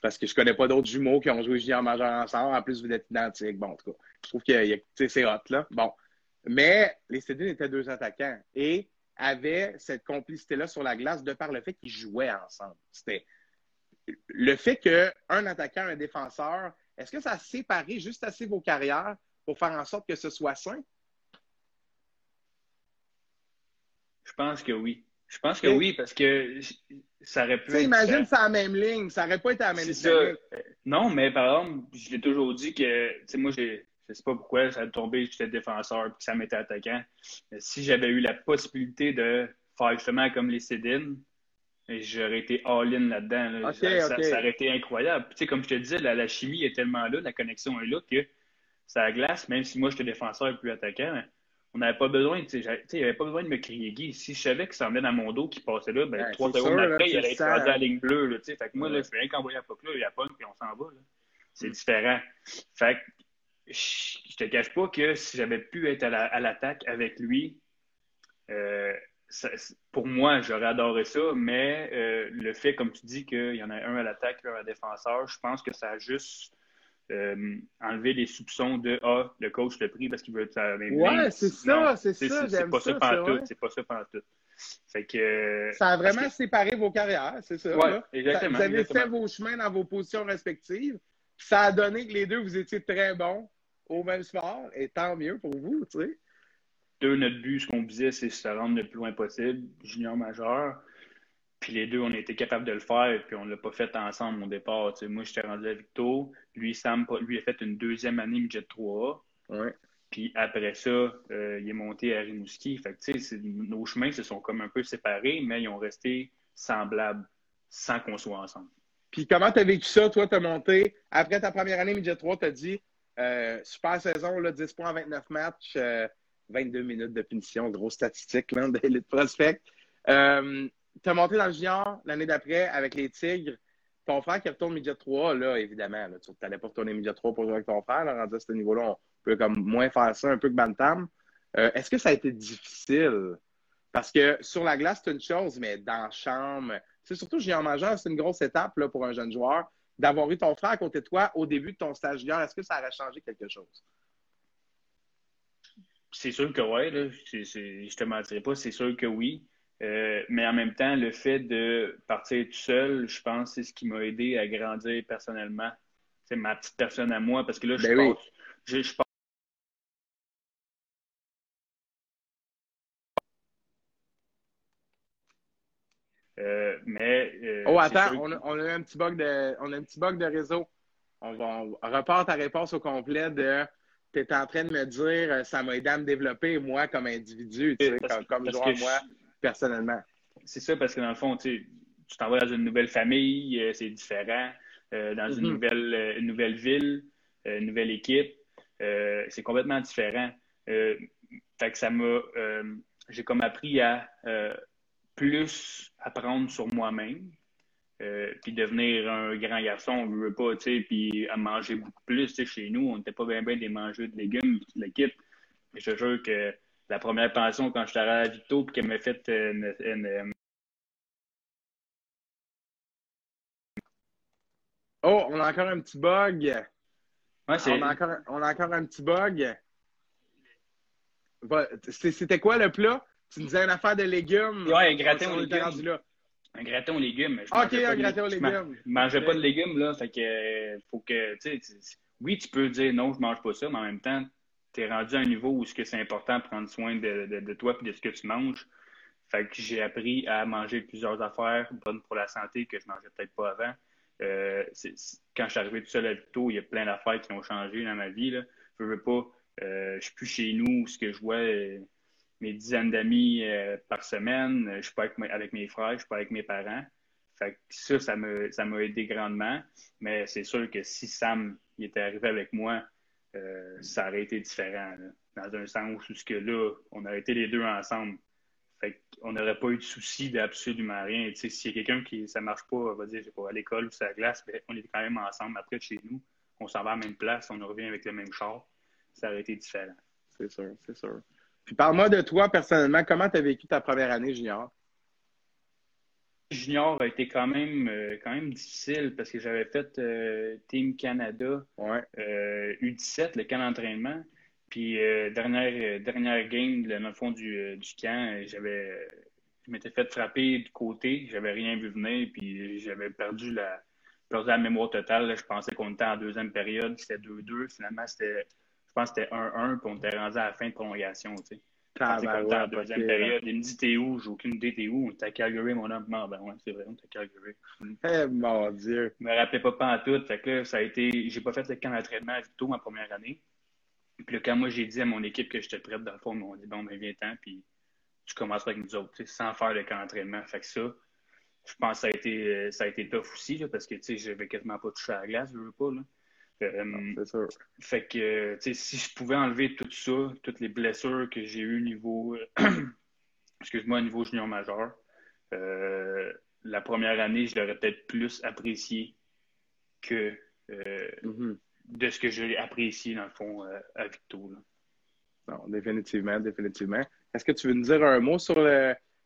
parce que je connais pas d'autres jumeaux qui ont joué junior majeur ensemble. En plus, vous êtes identiques. Bon, en tout cas, je trouve que c'est hot, là. Bon. Mais les Cédines étaient deux attaquants et avaient cette complicité-là sur la glace de par le fait qu'ils jouaient ensemble. C'était le fait qu'un attaquant, un défenseur, est-ce que ça a séparé juste assez vos carrières pour faire en sorte que ce soit sain?
Je pense que oui. Je pense que oui, parce que ça aurait pu.
Tu imagine, c'est la même ligne. Ça aurait pas été la même ligne.
Non, mais par exemple, je l'ai toujours dit que, tu sais, je sais pas pourquoi, ça a tombé, j'étais défenseur, puis ça m'était attaquant. Mais si j'avais eu la possibilité de faire justement comme les Cédines, j'aurais été all-in là-dedans. ça, aurait été incroyable. tu sais, comme je te disais, la, chimie est tellement là, la connexion est là que ça glace, même si moi j'étais défenseur et plus attaquant on n'avait pas besoin, tu sais, il n'y avait pas besoin de me crier Guy. Si je savais que ça venait dans mon dos qui passait là, ben, trois secondes après, il allait être à la ligne bleue, là. Fait que moi, là, je fais rien qu'envoyer la POC là, il y a pas puis on s'en va. C'est mm. différent. Fait que, je te cache pas que si j'avais pu être à l'attaque avec lui, euh, pour moi, j'aurais adoré ça, mais euh, le fait, comme tu dis, qu'il y en a un à l'attaque, un à défenseur, je pense que ça a juste euh, enlever les soupçons de Ah, le coach l'a pris parce qu'il veut
même Ouais, c'est ça, c'est ça.
C'est pas ça, tout. C'est pas ça pendant tout. Fait que,
ça a vraiment séparé vos carrières, c'est ça.
Oui, exactement.
Vous avez fait vos chemins dans vos positions respectives. Ça a donné que les deux, vous étiez très bons au même sport, et tant mieux pour vous, tu sais.
Deux, notre but, ce qu'on disait, c'est se rendre le plus loin possible, junior majeur. Puis les deux, on a été capables de le faire, puis on ne l'a pas fait ensemble au départ. Moi, moi, j'étais rendu à Victo. Lui, Sam, lui a fait une deuxième année midget 3A.
Ouais.
Puis après ça, euh, il est monté à Rimouski. Fait que, nos chemins se sont comme un peu séparés, mais ils ont resté semblables sans qu'on soit ensemble.
Puis comment tu as vécu ça? Toi, tu as monté? Après ta première année midget 3, tu as dit euh, super saison, là, 10 points, 29 matchs, 22 euh, minutes de punition, grosse statistique là, d'élite prospect. Euh, tu as monté dans le junior l'année d'après avec les Tigres. Ton frère qui retourne midget 3, là, évidemment, tu n'allais pas retourner midget 3 pour jouer avec ton frère. Là, rendu à ce niveau-là, on peut comme moins faire ça un peu que Bantam. Euh, est-ce que ça a été difficile? Parce que sur la glace, c'est une chose, mais dans la chambre, c'est surtout junior majeur, c'est une grosse étape là, pour un jeune joueur. D'avoir eu ton frère à côté de toi au début de ton stage junior, est-ce que ça aurait changé quelque chose?
C'est sûr que oui. Je ne te mentirai pas, c'est sûr que oui. Euh, mais en même temps, le fait de partir tout seul, je pense c'est ce qui m'a aidé à grandir personnellement. C'est ma petite personne à moi, parce que là, je
ben
pense, je, je pense euh, mais. Euh,
oh, attends, on, a, on, a, un petit bug de, on a un petit bug de réseau. On, va, on repart ta réponse au complet de tu es en train de me dire euh, ça m'a aidé à me développer, moi, comme individu, tu sais, comme, comme joueur, moi, personnellement.
C'est ça, parce que dans le fond, tu t'en vas dans une nouvelle famille, c'est différent. Euh, dans une, mm-hmm. nouvelle, une nouvelle ville, une nouvelle équipe, c'est complètement différent. fait que ça m'a. J'ai comme appris à plus apprendre sur moi-même. Euh, puis devenir un grand garçon, on ne veut pas, tu sais, puis à manger beaucoup plus, tu sais, chez nous, on n'était pas bien bien des mangeurs de légumes, toute l'équipe. Je te jure que la première pension, quand je suis arrivé à Victo, puis qu'elle m'a fait une, une,
Oh, on a encore un petit bug. Ouais, on, a encore, on a encore un petit bug. C'était quoi le plat? Tu me disais une affaire de légumes.
Ouais, un gratin aux légumes. Un gratin aux légumes.
ok, un gratin aux légumes.
Je mangeais pas de légumes, là. Fait que, faut que, tu sais, oui, tu peux dire non, je mange pas ça, mais en même temps, tu es rendu à un niveau où c'est important de prendre soin de, de, toi et de ce que tu manges. Fait que j'ai appris à manger plusieurs affaires bonnes pour la santé que je mangeais peut-être pas avant. Euh, quand je suis arrivé tout seul à Vito, il y a plein d'affaires qui ont changé dans ma vie. Là. Je veux pas, euh, je suis plus chez nous, ce que je vois, euh, mes dizaines d'amis euh, par semaine. Je suis pas avec, mes frères, je suis pas avec mes parents. Fait que ça, ça m'a aidé grandement. Mais c'est sûr que si Sam était arrivé avec moi, euh, ça aurait été différent. dans un sens où que là, on aurait été les deux ensemble. Fait qu'on n'aurait pas eu de souci d'absolument rien. S'il y a quelqu'un qui ça marche pas, on va dire, pas, à l'école ou sur la glace, ben, on est quand même ensemble après chez nous. On s'en va à la même place, on revient avec le même char. Ça aurait été différent.
C'est sûr, c'est sûr. Puis parle-moi de toi personnellement, comment tu as vécu ta première année junior?
Junior a été quand même, euh, quand même difficile parce que j'avais fait euh, Team Canada U17, euh, le camp d'entraînement. Puis dernière, dernière game, dans le fond du, du camp, j'avais je m'étais fait frapper du côté, j'avais rien vu venir, puis j'avais perdu la, perdu la mémoire totale. Je pensais qu'on était en deuxième période, c'était 2-2. Finalement, c'était je pense que c'était 1-1, puis on était rendu à la fin de prolongation, tu sais. Ah, ben ouais, en deuxième période. Il me dit T'es où? J'ai aucune idée, t'es où? On était à Calgary, mon homme. ben ouais, c'est vrai, on était à Calgary.
Eh mon Dieu.
Je me rappelais pas tout. Fait que là, ça a été. J'ai pas fait le camp d'entraînement à Vito ma première année. Puis là, quand moi j'ai dit à mon équipe que j'étais prête, dans le fond, ils m'ont dit Bon, ben viens-t'en, puis tu commences avec nous autres, sans faire le camp d'entraînement. Fait que ça, je pense que ça a été, ça a été tough aussi, là, parce que tu sais, j'avais quasiment pas touché à la glace, je veux pas. Là.
Euh, c'est sûr.
Fait que, tu sais, si je pouvais enlever tout ça, toutes les blessures que j'ai eues niveau, excuse-moi, niveau junior majeur, euh, la première année, je l'aurais peut-être plus apprécié que euh, mm-hmm. de ce que j'ai apprécié, dans le fond, à Victo.
Non, définitivement, définitivement. Est-ce que tu veux nous dire un mot sur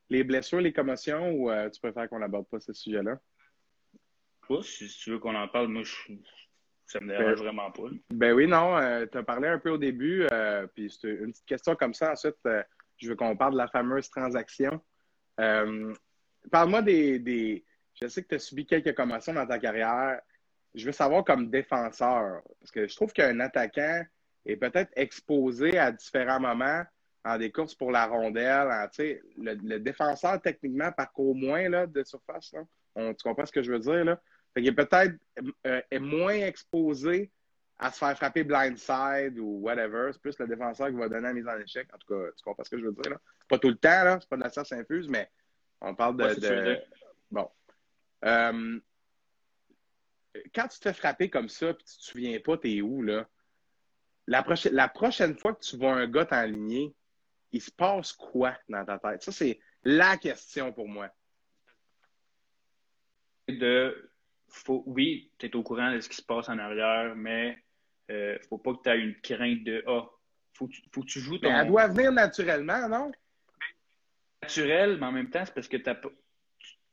les blessures, les commotions, ou tu préfères qu'on n'aborde pas ce sujet-là?
si tu veux qu'on en parle, moi, je ça me dérange ben, vraiment pas.
Ben oui, non. Euh, tu as parlé un peu au début, euh, puis c'est une petite question comme ça. Ensuite, euh, je veux qu'on parle de la fameuse transaction. Parle-moi des, Je sais que tu as subi quelques commotions dans ta carrière. Je veux savoir comme défenseur, parce que je trouve qu'un attaquant est peut-être exposé à différents moments en des courses pour la rondelle. le, défenseur, techniquement, parcourt moins là, de surface. On, tu comprends ce que je veux dire? Là? Il est peut-être euh, moins exposé à se faire frapper blindside ou whatever. C'est plus le défenseur qui va donner la mise en échec. En tout cas, tu comprends ce que je veux dire? Là? Pas tout le temps, là. C'est pas de la science infuse, mais on parle de. Bon. Euh, quand tu te fais frapper comme ça et tu te souviens pas t'es où, là, la, prochaine, la prochaine fois que tu vois un gars t'enligner, il se passe quoi dans ta tête? Ça, c'est la question pour moi.
De oui, tu es au courant de ce qui se passe en arrière, mais euh, faut pas que tu aies une crainte de Ah, faut, faut que tu joues ton.
Mais elle doit venir naturellement, non?
Naturel, mais en même temps, c'est parce que tu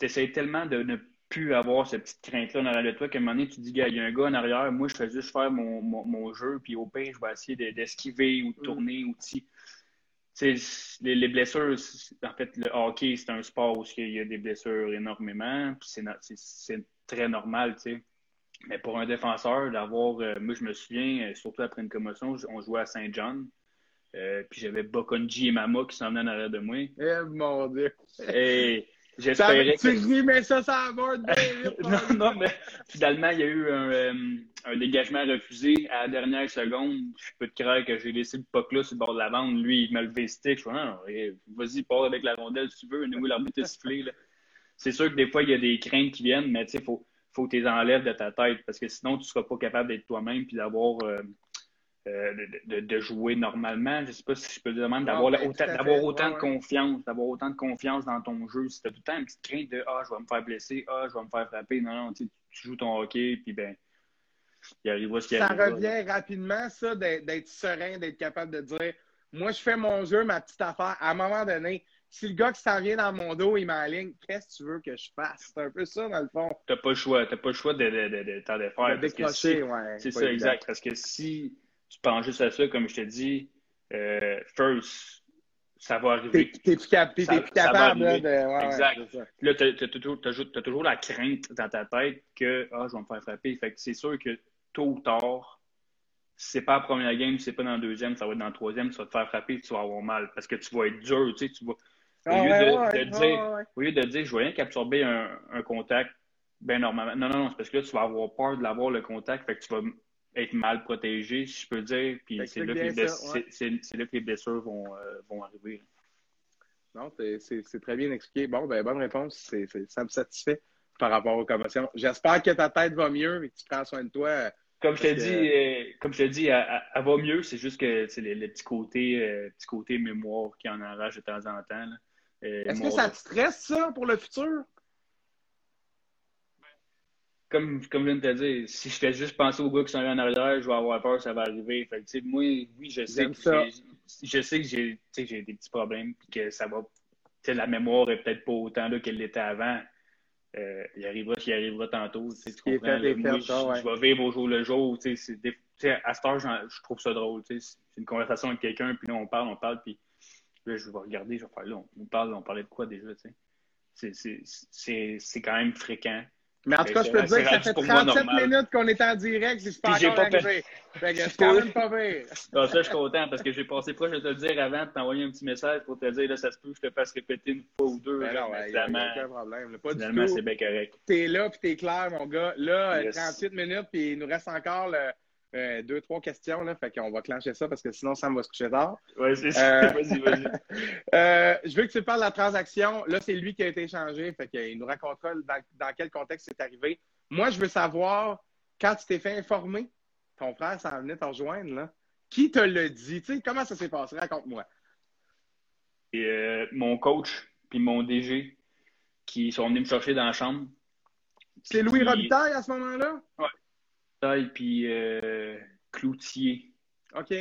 essaies tellement de ne plus avoir cette petite crainte-là en arrière de toi qu'à un moment donné, tu te dis, il y a un gars en arrière, moi, je fais juste faire mon, mon, jeu, puis au pire, je vais essayer d'esquiver ou de mm. tourner ou de. Les, les, blessures, en fait, le hockey, c'est un sport où il y a des blessures énormément. C'est très normal, tu sais. Mais pour un défenseur, d'avoir. Euh, moi, je me souviens, euh, surtout après une commotion, on jouait à Saint-John. Euh, puis j'avais Bokonji et Mama qui s'en venaient en arrière de moi.
Eh mon Dieu!
et J'espérais
Tu rimais ça ça va
Non, non, mais finalement, il y a eu un, euh, un, dégagement refusé à la dernière seconde. Je peux te croire que j'ai laissé le puck là sur le bord de la bande. Lui, il m'a levé le stick. Je suis non, eh, vas-y, pars avec la rondelle si tu veux. Nous, l'arbitre est sifflé. C'est sûr que des fois, il y a des craintes qui viennent, mais tu sais, il faut, faut que tu les enlèves de ta tête parce que sinon, tu ne seras pas capable d'être toi-même puis d'avoir. Euh, euh, de, de, jouer normalement. Je ne sais pas si je peux dire même d'avoir autant, d'avoir autant de confiance, d'avoir autant de confiance dans ton jeu. Si tu as tout le temps une petite crainte de Ah, je vais me faire blesser, Ah, je vais me faire frapper. Non, non, tu, joues ton hockey, puis ben, il arrive ce
Ça revient rapidement, ça, d'être serein, d'être capable de dire Moi, je fais mon jeu, ma petite affaire. À un moment donné, si le gars qui s'en vient dans mon dos, il m'aligne, qu'est-ce que tu veux que je fasse? C'est un peu ça, dans le fond.
T'as pas le choix. T'as pas le choix de, de, de, de t'en défaire.
De décrocher, ouais.
C'est ça, exact. Parce que si tu penses juste à ça, comme je te dis, euh, first, ça va arriver.
T'es plus, cap plus capable là, de. Ouais,
exact. là, tu as, toujours la crainte dans ta tête que ah, je vais me faire frapper. Fait que c'est sûr que tôt ou tard, si c'est pas la première game, si c'est pas dans la deuxième, ça va être dans la troisième, tu vas te faire frapper tu vas avoir mal. Parce que tu vas être dur, tu sais, tu vas. Au lieu, de, dire, au lieu de dire, je vais rien qu'absorber un, un contact, ben normalement. Non, non, non, c'est parce que là, tu vas avoir peur de l'avoir le contact, fait que tu vas être mal protégé, si je peux dire. Puis c'est là, que les blessures vont, euh, vont arriver.
Non, c'est très bien expliqué. Bon, ben, bonne réponse. ça me satisfait par rapport aux commotions. J'espère que ta tête va mieux et que tu prends soin de toi.
Comme je t'ai dit, euh, comme je dit, elle, va mieux. C'est juste que c'est le, petit côté, euh, petit côté mémoire qui en enrage de temps en temps.
Est-ce que ça te stresse, ça, pour le futur?
Comme, comme je viens de te dire, si je fais juste penser aux gars qui sont en arrière, je vais avoir peur, ça va arriver. Fait que, moi, oui, je sais que je sais que j'ai des petits problèmes puis que ça va. La mémoire est peut-être pas autant là qu'elle l'était avant. Euh, il arrivera ce qui arrivera tantôt. Tu comprends? moi, je, vais vivre au jour le jour. à cette heure, je trouve ça drôle. C'est une conversation avec quelqu'un, puis là, on parle, on parle, puis là, je vais regarder, je vais faire là, on, parle, on parlait de quoi déjà? C'est quand même fréquent.
Mais en tout cas, je peux te dire que ça fait 37 minutes qu'on est en direct, si c'est pas encore pas arrivé. Fait que c'est quand même pas pire.
ça, je suis content parce que j'ai passé proche de te le dire avant de t'envoyer un petit message pour te dire, là, ça se peut que je te fasse répéter une fois ou deux.
Ben non, finalement, aucun problème. Pas
finalement, c'est bien correct.
T'es là puis t'es clair, mon gars. Là, 38 minutes puis il nous reste encore le euh, deux, trois questions, là. Fait qu'on va clencher ça parce que sinon, ça va se coucher tard.
Oui, c'est ça. Euh, vas-y, vas-y.
Euh, je veux que tu parles de la transaction. Là, c'est lui qui a été échangé. Fait qu'il nous racontera dans, quel contexte c'est arrivé. Moi, je veux savoir, quand tu t'es fait informer, ton frère s'en venait te rejoindre, là. Qui te l'a dit? Tu sais, comment ça s'est passé? Raconte-moi.
mon coach puis mon DG qui sont venus me chercher dans la chambre.
C'est Louis Robitaille à ce moment-là?
Oui puis euh, Cloutier.
OK.
Je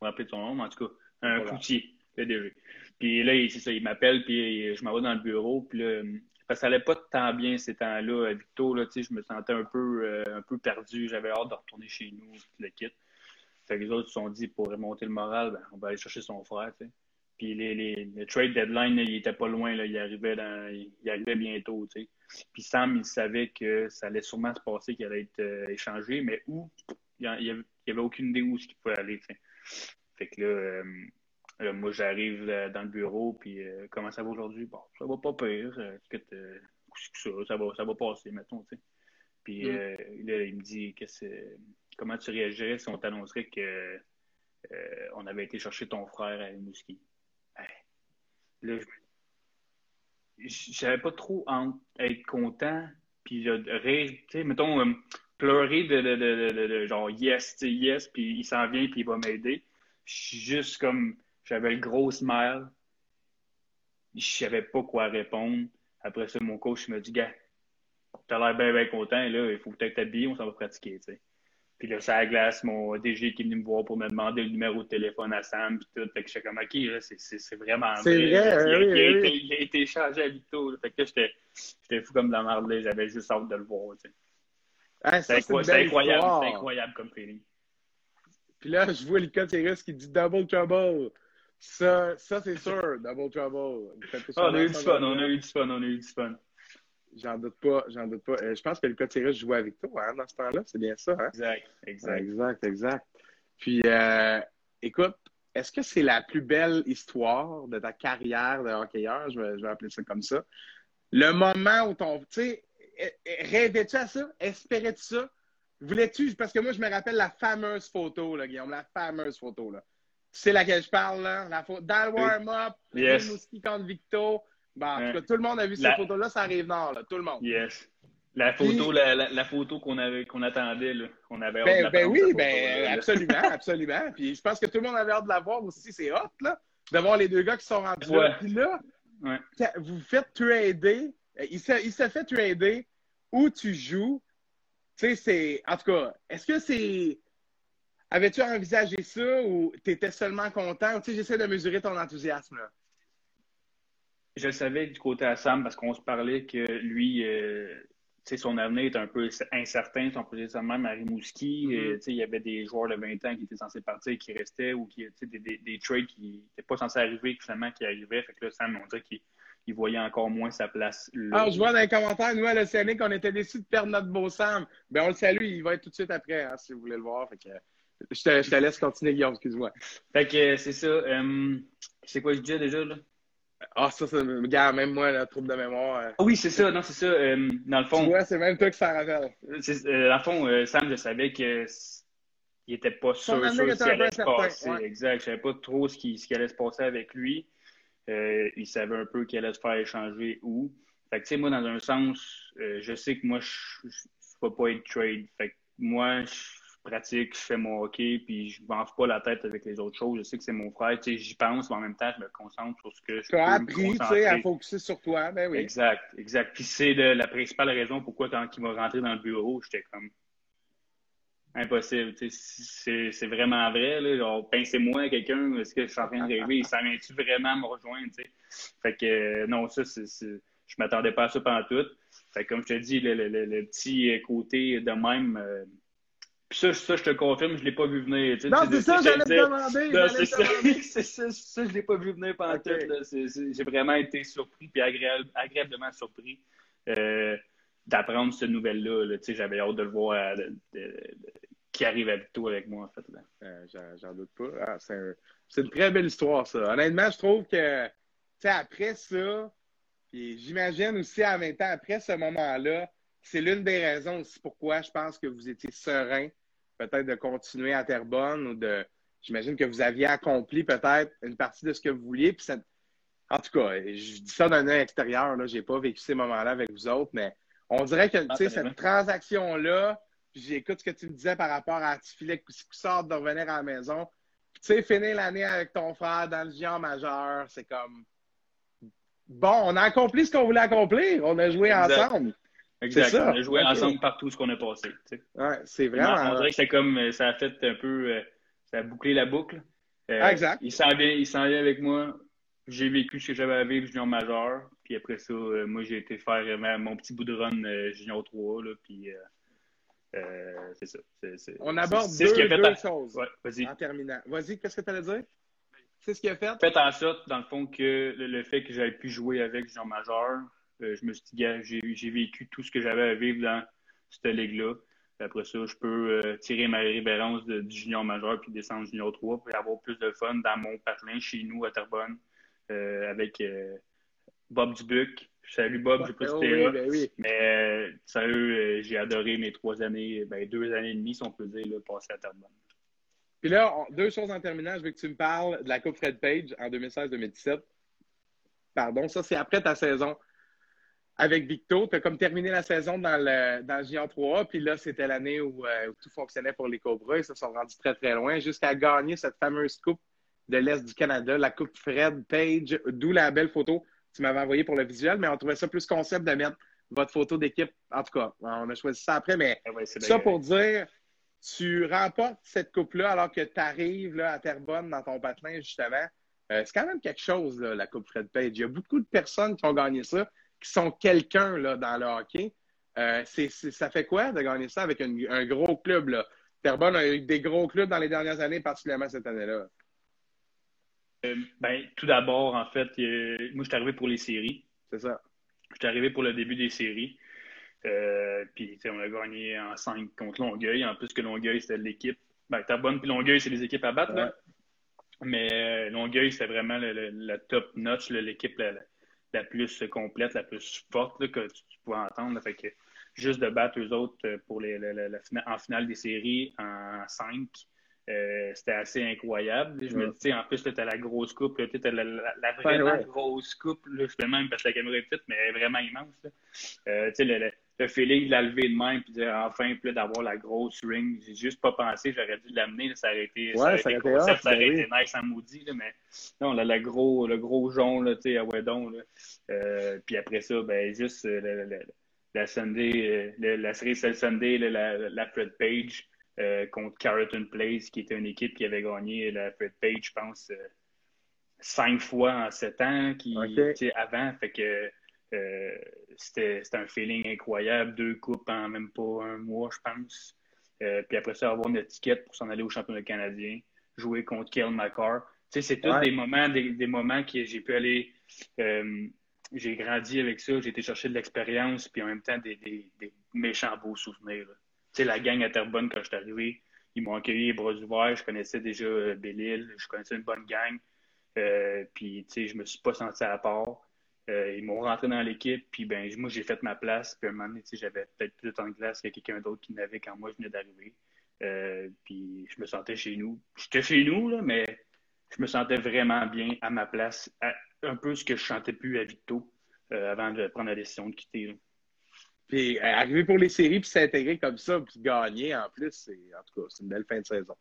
me rappeler de son nom, mais en tout cas, un Cloutier, le DG. Puis là, c'est ça, il m'appelle, puis je m'en vais dans le bureau, puis là, parce que ça allait pas tant bien ces temps-là. À Victo, là, je me sentais un peu, euh, un peu perdu. J'avais hâte de retourner chez nous, le kit. Fait que les autres se sont dit, pour remonter le moral, ben, on va aller chercher son frère, tu sais. Puis les, les, le trade deadline, il était pas loin, là, il, arrivait dans, il arrivait bientôt. Tu sais. Puis Sam, il savait que ça allait sûrement se passer, qu'il allait être euh, échangé, mais où, il n'y avait, avait, aucune idée où il pouvait aller. Tu sais. Fait que là, euh, moi, j'arrive dans le bureau, puis euh, comment ça va aujourd'hui? Bon, ça va pas pire. ça, ça, va, ça va passer, mettons. Tu sais. Puis mm. là, il me dit comment tu réagirais si on t'annoncerait que on avait été chercher ton frère à Mouski? Là, j'avais pas trop envie d'être content, puis rire, tu sais, mettons, euh, pleurer de, de, de, de, genre yes, yes, puis il s'en vient, puis il va m'aider. Juste comme, j'avais le gros smile, je savais pas quoi répondre. Après ça, mon coach m'a dit, gars, t'as l'air bien, bien content, là, il faut peut-être t'habiller, on s'en va pratiquer, tu sais. Puis là, ça glace, mon DG qui est venu me voir pour me demander le numéro de téléphone à Sam, puis tout. Fait que j'étais comme, OK, là, c'est vraiment
C'est vrai,
il,
a,
oui, il, a été, il, a été, échangé à Victo. Fait que j'étais fou comme de la merde, J'avais juste hâte de le voir, tu sais.
Ah, c'est incroyable,
c'est incroyable comme feeling.
Puis là, je vois Lucas Thérèse qui dit Double Trouble. Ça, ça c'est sûr, Double Trouble.
Ah, on a eu du fun, on a eu du fun, on a eu du fun.
J'en doute pas, j'en doute pas. Euh, je pense que Lucas Thérèse jouait avec toi hein, dans ce temps-là, c'est bien ça, hein?
Exact, exact.
Exact, exact. Puis, euh, écoute, est-ce que c'est la plus belle histoire de ta carrière de hockeyeur? Je vais, je vais appeler ça comme ça. Le moment où ton. Tu sais, rêvais-tu à ça? Espérais-tu ça? Voulais-tu? Parce que moi, je me rappelle la fameuse photo, là, Guillaume, la fameuse photo. Là. Tu sais laquelle je parle, là? La photo, dans le warm-up,
yes.
contre Victo. Bon, en tout cas, tout le monde a vu cette photo-là, ça arrive nord, là, tout le monde.
Yes. La photo, la, la, photo qu'on avait, qu'on attendait, là, qu'on avait hâte
ben,
de
ben oui, ben absolument, absolument. Puis je pense que tout le monde avait hâte de la voir aussi. C'est hot, là, de voir les deux gars qui sont rentrés là. Puis là,
ouais.
vous faites trader. Il s'est il fait trader où tu joues. Tu sais, c'est. En tout cas, est-ce que c'est. Avais-tu envisagé ça ou tu étais seulement content? Tu sais, j'essaie de mesurer ton enthousiasme, là.
Je le savais du côté à Sam parce qu'on se parlait que lui, euh, son avenir est un peu incertain, si on peut dire ça même, à Rimouski. Mm-hmm. il y avait des joueurs de 20 ans qui étaient censés partir, qui restaient, ou qui, des, des, des, trades qui n'étaient pas censés arriver, finalement, qui arrivaient. Fait que là, Sam, on dirait qu'il voyait encore moins sa place
là. Ah, je vois dans les commentaires, nous, à l'Océanique, on était déçus de perdre notre beau Sam. Ben, on le salue, il va être tout de suite après, hein, si vous voulez le voir. Fait que, je, te, je te laisse continuer, Guillaume, excuse-moi.
Fait que c'est ça. Euh, c'est quoi je disais déjà, là?
Ah, ça, ça, regarde, même moi, la troupe de mémoire. Euh.
oui, c'est ça, non, c'est ça. Euh, dans le fond.
Tu vois, c'est même toi qui s'en rappelle.
Euh, dans le fond, Sam, je savais que il n'était pas sûr, sûr ce qui allait se passer. Exact. Je savais pas trop ce qui, ce qui allait se passer avec lui. il savait un peu qu'il allait se faire échanger où. Fait que, tu sais, moi, dans un sens, je sais que moi, je ne vais pas être trade. Fait que moi, je pratique, je fais mon hockey, puis je m'en pas la tête avec les autres choses. Je sais que c'est mon frère, tu sais, j'y pense, mais en même temps, je me concentre sur ce que je
tu as appris, tu sais, à focuser sur toi, ben oui.
Exact, exact. Puis c'est la principale raison pourquoi, quand il m'a rentré dans le bureau, j'étais comme impossible. C'est vraiment vrai. Là. Genre, pincez-moi quelqu'un, est-ce que je suis en train de rêver? Ça vient-tu vraiment me rejoindre? sais? Fait que euh, non, ça, c'est, je m'attendais pas à ça pendant tout. Fait que, comme je te dis, le, le, le, petit côté de même. Euh, ça, ça, je te confirme, je ne l'ai pas vu venir.
non, c'est ça, j'allais te demander.
C'est ça, ça, ça, je ne l'ai pas vu venir pendant tout. J'ai vraiment été surpris, puis agréable, agréablement surpris euh, d'apprendre cette nouvelle-là. J'avais hâte de le voir, qui arrive avec toi, avec moi, en fait.
Euh, J'en doute pas. Ah, c'est une très belle histoire, ça. Honnêtement, je trouve que, après ça, puis j'imagine aussi en même temps, après ce moment-là, c'est l'une des raisons aussi pourquoi je pense que vous étiez serein peut-être de continuer à Terrebonne ou de. J'imagine que vous aviez accompli peut-être une partie de ce que vous vouliez. Puis En tout cas, je dis ça d'un œil extérieur, je n'ai pas vécu ces moments-là avec vous autres, mais on dirait que ah, cette transaction-là, j'écoute ce que tu me disais par rapport à tu filais sort de revenir à la maison. Tu sais, finir l'année avec ton frère dans le géant majeur, c'est comme. Bon, on a accompli ce qu'on voulait accomplir. On a joué ensemble.
Exact. On a joué ensemble partout ce qu'on a passé.
Ouais, c'est vraiment.
On dirait que c'est comme euh, ça a fait un peu. Euh, ça a bouclé la boucle.
Euh, ah, exact.
Il s'en vient, il s'en vient avec moi. J'ai vécu ce que j'avais à vivre junior majeur. Puis après ça, moi, j'ai été faire mon petit bout de run junior 3. Là, puis c'est ça.
On aborde deux, ce deux choses ouais, en terminant. Vas-y, qu'est-ce que tu allais dire? C'est ce qui a fait?
Fait en sorte, dans le fond, que le, fait que j'avais pu jouer avec junior majeur, euh, je me suis dit, j'ai vécu tout ce que j'avais à vivre dans cette ligue-là. Après ça, je peux euh, tirer ma révérence du junior majeur puis descendre junior 3 pour avoir plus de fun dans mon patelin chez nous à Terrebonne euh, avec Bob Dubuc. Salut Bob, je sais pas si t'es là. Ben Mais sérieux, j'ai adoré mes trois années, ben, deux années et demie, si on peut dire, là, passées à Terrebonne.
Puis là, deux choses en terminant, je veux que tu me parles de la Coupe Fred Page en 2016-2017. Pardon, ça c'est après ta saison avec Victo. Tu as comme terminé la saison dans le, dans le Géant 3 puis là, c'était l'année euh, où, tout fonctionnait pour les Cobras. Ils se sont rendus très, très loin jusqu'à gagner cette fameuse Coupe de l'Est du Canada, la Coupe Fred Page, d'où la belle photo que tu m'avais envoyée pour le visuel, mais on trouvait ça plus concept de mettre votre photo d'équipe. En tout cas, on a choisi ça après, mais ah ça pour dire, tu remportes cette coupe-là alors que tu arrives là, à Terrebonne dans ton patelin, justement. Euh, c'est quand même quelque chose, la Coupe Fred Page. Il y a beaucoup de personnes qui ont gagné ça qui sont quelqu'un dans le hockey. Euh, ça fait quoi de gagner ça avec un, gros club? Là? Terrebonne a eu des gros clubs dans les dernières années, particulièrement cette année-là.
Euh, ben, tout d'abord, en fait, moi, je suis arrivé pour les séries.
C'est ça.
Je suis arrivé pour le début des séries. Euh, puis, on a gagné en 5 contre Longueuil. En plus que Longueuil, c'était l'équipe. Ben, Terrebonne puis Longueuil, c'est les équipes à battre. Mais Longueuil, c'était vraiment le, top notch, l'équipe la, plus complète, la plus forte que tu, pouvais entendre. Fait que juste de battre eux autres pour les, en finale des séries en 5, euh, c'était assez incroyable. Je me dis, en plus, tu as la grosse coupe, tu as la, la, vraiment grosse coupe. Là, même parce que la caméra est petite, mais elle est vraiment immense. Euh, le, le, le, feeling de la lever de main, puis enfin, d'avoir la grosse ring. J'ai juste pas pensé, j'aurais dû l'amener. Ça aurait été, ça aurait été, concept, ça aurait ben été nice en maudit. Là, mais non, là, la gros, le gros jaune, là, à Wedon. Là. Euh, puis après ça, ben, juste euh, la Sunday, la série Cell Sunday, la, la Fred Page. Euh, contre Carroton Place, qui était une équipe qui avait gagné la Fred Page, je pense, euh, cinq fois en sept ans qui, avant. Fait que euh, c'était un feeling incroyable. Deux coupes en même pas un mois, je pense. puis après ça, avoir une étiquette pour s'en aller au championnat canadien, jouer contre Kel McCarr. C'est tous des moments, des, moments que j'ai pu aller. j'ai grandi avec ça, j'ai été chercher de l'expérience, puis en même temps des, des méchants beaux souvenirs sais, la gang à Terrebonne, quand je suis arrivé, ils m'ont accueilli les bras ouverts. Je connaissais déjà euh, Belle-Île. Je connaissais une bonne gang. Euh, puis, tu sais, je me suis pas senti à part. Euh, ils m'ont rentré dans l'équipe. Puis, ben, moi, j'ai fait ma place. Puis, à un moment donné, j'avais peut-être plus de temps de glace que quelqu'un d'autre qui n'avait quand moi, je venais d'arriver. puis, je me sentais chez nous. J'étais chez nous, là, mais je me sentais vraiment bien à ma place. un peu ce que je sentais plus à Victo avant de prendre la décision de quitter.
Puis euh, arriver pour les séries, puis s'intégrer comme ça, puis gagner en plus, c'est en tout cas, c'est une belle fin de saison.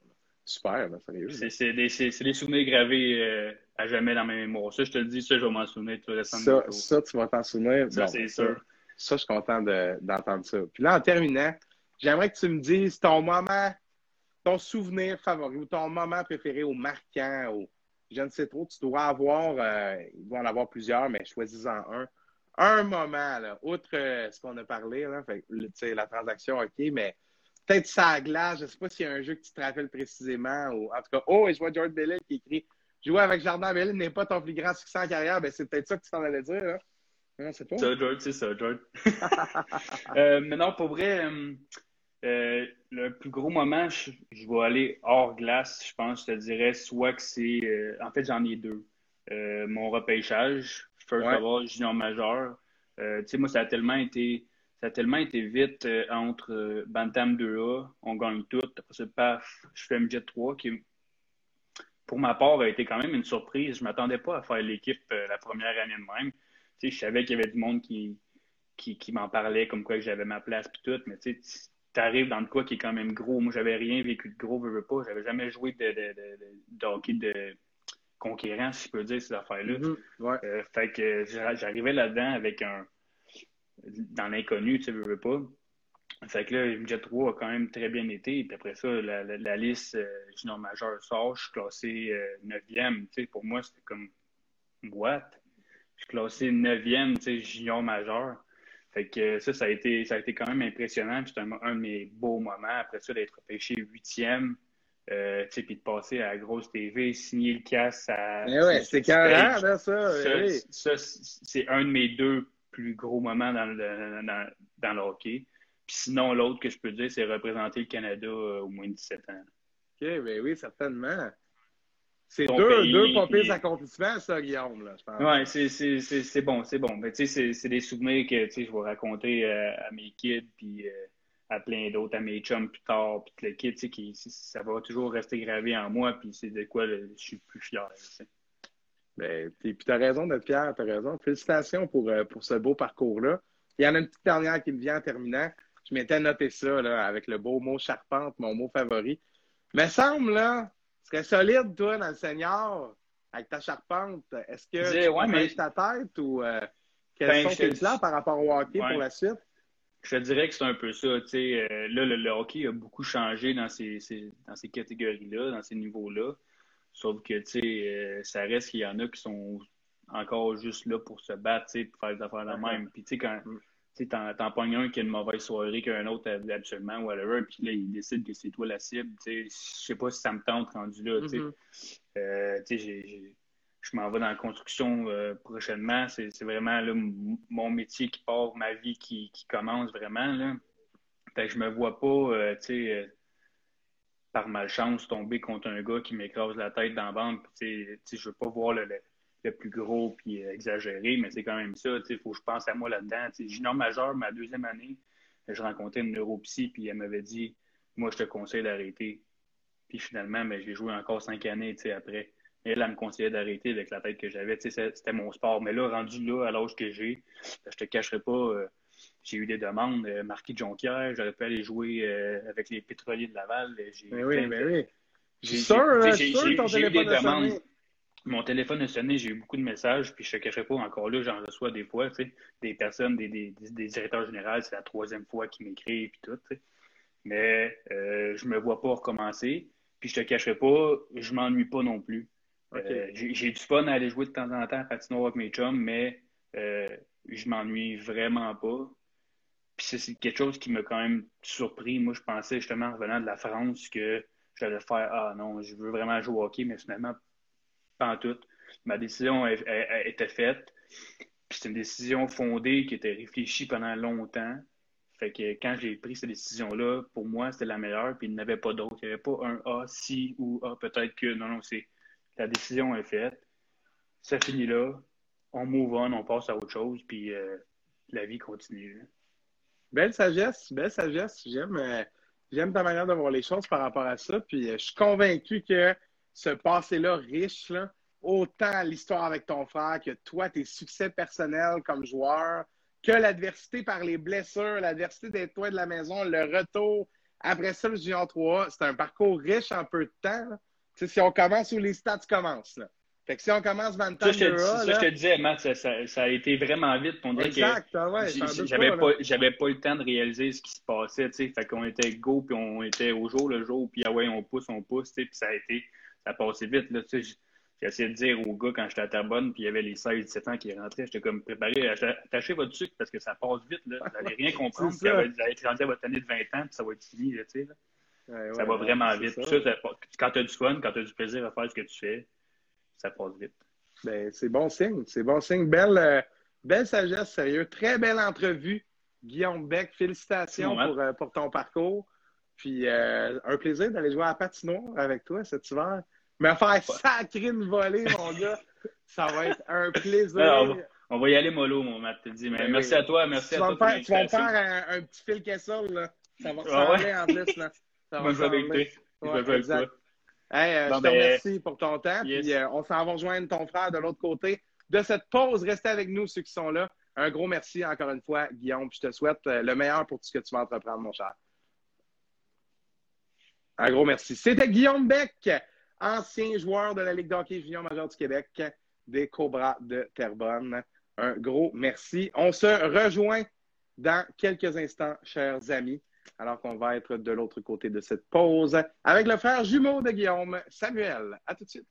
Super, là, sérieux.
C'est des, des, souvenirs gravés euh, à jamais dans ma mémoire. Ça, je te le dis, ça, je vais m'en souvenir tout le
ça, ça, tu vas t'en souvenir?
Ça, c'est sûr.
Ça, je suis content d'entendre ça. Puis là, en terminant, j'aimerais que tu me dises ton moment, ton souvenir favori ou ton moment préféré au marquant, au, je ne sais trop, tu dois avoir, euh, il doit en avoir plusieurs, mais choisis-en un un moment, là, outre euh, ce qu'on a parlé, là, fait, la transaction, OK, mais peut-être ça glace, je ne sais pas s'il y a un jeu que tu te rappelles précisément, ou en tout cas, oh, et je vois George Bellil qui écrit Jouer avec Jardin Bellil n'est pas ton plus grand succès en carrière, ben c'est peut-être ça que tu t'en allais dire, là.
Non, c'est pas. Ça, George, c'est ça, George. euh, mais non, pour vrai, euh, euh, le plus gros moment, je, vais aller hors glace, je pense, je te dirais, soit que c'est. en fait, j'en ai deux. mon repêchage, first ouais. of all, junior majeur. Euh, tu sais, moi, ça a tellement été, ça a tellement été vite euh, entre euh, Bantam 2A, on gagne tout. Après ça, paf, je fais MJ 3 qui, pour ma part, a été quand même une surprise. Je ne m'attendais pas à faire l'équipe la première année de même. Tu sais, je savais qu'il y avait du monde qui, qui, qui m'en parlait comme quoi j'avais ma place puis tout, mais tu arrives dans le quoi qui est quand même gros. Moi, j'avais rien vécu de gros, je veux pas. J'avais jamais joué de, de, de, de hockey de conquérant, si je peux dire, ces affaires-là.
Mm-hmm.
Euh, fait que j'arrivais là-dedans avec un. Dans l'inconnu, tu sais, veux, pas. Fait que là, Jet 3 a quand même très bien été. Puis après ça, la, liste euh, junior majeur sort. Je suis classé 9e. Euh, tu sais, pour moi, c'était comme boîte. Je suis classé 9e, tu sais, junior majeur. Fait que ça, ça a été, ça a été quand même impressionnant. C'était un, un, de mes beaux moments. Après ça, d'être pêché 8e. Euh, puis de passer à la grosse TV, signer le casse à.
Mais ouais, c'est carré, ça.
Ça, c'est un de mes deux plus gros moments dans le, dans, le hockey. Puis sinon, l'autre que je peux dire, c'est représenter le Canada euh, au moins de 17 ans.
OK, ben oui, certainement. C'est deux, deux pas pires accomplissements, ça, Guillaume, là, je pense.
Oui, c'est bon, c'est bon. Mais tu sais, c'est des souvenirs que je vais raconter euh, à mes kids, puis à plein d'autres, à mes chums plus tard, puis le kit, qui, ça va toujours rester gravé en moi, puis c'est de quoi je suis plus fier.
Ben, puis tu as raison d'être fier, tu as raison. Félicitations pour, euh, pour ce beau parcours-là. Il y en a une petite dernière qui me vient en terminant. Je m'étais noté ça là, avec le beau mot charpente, mon mot favori. Mais semble, là, tu serais solide, toi, dans le senior, avec ta charpente. Est-ce que tu ouais, ta tête ou euh, quels ben, sont tes plans par rapport au hockey pour la suite?
Je dirais que c'est un peu ça. Euh, là, le, hockey a beaucoup changé dans ces, dans ces catégories-là, dans ces niveaux-là. Sauf que euh, ça reste qu'il y en a qui sont encore juste là pour se battre, pour faire des affaires la même. Puis tu sais, quand t'en, t'en pognes un qui a une mauvaise soirée qu'un autre absolument, whatever, puis là, il décide que c'est toi la cible. Je sais pas si ça me tente rendu là. Mm-hmm. Euh, j'ai je m'en vais dans la construction euh, prochainement. C'est vraiment là, mon métier qui part, ma vie qui, qui commence vraiment. Là. Fait que je me vois pas, euh, tu sais, euh, par malchance, tomber contre un gars qui m'écrase la tête dans la bande. Je ne veux pas voir le, plus gros puis exagéré, mais c'est quand même ça. Il faut que je pense à moi là-dedans. Junior majeur, ma deuxième année, je rencontrais une neuropsy, puis elle m'avait dit Moi, je te conseille d'arrêter. Puis finalement, ben, j'ai joué encore cinq années après. Elle, elle me conseillait d'arrêter avec la tête que j'avais. C'était mon sport. Mais là, rendu là, à l'âge que j'ai, ben, je te cacherai pas, euh, j'ai eu des demandes. Euh, Marquis de Jonquière, j'aurais pu aller jouer euh, avec les pétroliers de Laval.
Mais oui, mais oui.
J'ai eu des demandes. Mon téléphone a sonné, j'ai eu beaucoup de messages, puis je ne te cacherai pas, encore là, j'en reçois des fois, des personnes, des, des, des directeurs généraux, c'est la troisième fois qu'ils m'écrivent, puis tout, Mais euh, je me vois pas recommencer, puis je te cacherai pas, je m'ennuie pas non plus. Euh, j'ai du fun à aller jouer de temps en temps à patinoire avec mes chums, mais euh, je m'ennuie vraiment pas. Puis c'est quelque chose qui m'a quand même surpris. Moi, je pensais justement en revenant de la France que j'allais faire Ah non, je veux vraiment jouer au hockey, mais finalement, pas en tout. Ma décision était faite. Puis c'est une décision fondée qui était réfléchie pendant longtemps. Fait que quand j'ai pris cette décision-là, pour moi, c'était la meilleure, puis il n'y avait pas d'autre. Il n'y avait pas un A, si ou A, peut-être que. Non, non, c'est la décision est faite. Ça finit là. On move on, on passe à autre chose, puis euh, la vie continue.
Belle sagesse, belle sagesse. J'aime, euh, j'aime ta manière de voir les choses par rapport à ça. Puis euh, je suis convaincu que ce passé-là riche, autant l'histoire avec ton frère que toi, tes succès personnels comme joueur, que l'adversité par les blessures, l'adversité d'être toi de la maison, le retour après ça, le Junior 3, c'est un parcours riche en peu de temps si on commence où les stats commencent. Là. Fait que si on commence 20 ans,
ça, je te, ça, je te disais, Matt, ça, a été vraiment vite. On dirait exact, que ouais, j'avais pas, pas, le temps de réaliser ce qui se passait. T'sais. Fait qu'on était go, puis on était au jour le jour, puis ah ouais, on pousse, on pousse, puis ça a été, ça a passé vite. Là, j'ai essayé de dire aux gars quand j'étais à Terrebonne, puis il y avait les 16-17 ans qui rentraient, j'étais comme préparé, attachez votre sucre parce que ça passe vite. Là. Vous n'allez rien comprendre, puis vous allez être rendu à votre année de 20 ans, puis ça va être fini. Là, là ça va vraiment vite. quand tu as du fun, quand tu as du plaisir à faire ce que tu fais, ça passe vite.
Ben, c'est bon signe. C'est bon signe. Belle, euh, belle sagesse, sérieux. Très belle entrevue. Guillaume Beck, félicitations pour, euh, pour, ton parcours. Puis euh, un plaisir d'aller jouer à la patinoire avec toi cet hiver. Me faire sacrer une volée, mon gars. Ça va être un plaisir.
on, va, y aller mollo, mon Matt, te dis. Mais ben merci à toi, merci à toi.
tu vas me faire un, petit fil Kessel, là. Ça va ressembler ah en plus, là.
Ça va je
Hey, euh, je te remercie pour ton temps. Puis, euh, on s'en va rejoindre ton frère de l'autre côté de cette pause. Restez avec nous, ceux qui sont là. Un gros merci encore une fois, Guillaume. je te souhaite euh, le meilleur pour tout ce que tu vas entreprendre, mon cher. Un gros merci. C'était Guillaume Beck, ancien joueur de la Ligue d'hockey junior majeur du Québec, des Cobras de Terrebonne. Un gros merci. On se rejoint dans quelques instants, chers amis alors qu'on va être de l'autre côté de cette pause avec le frère jumeau de Guillaume, Samuel. À tout de suite.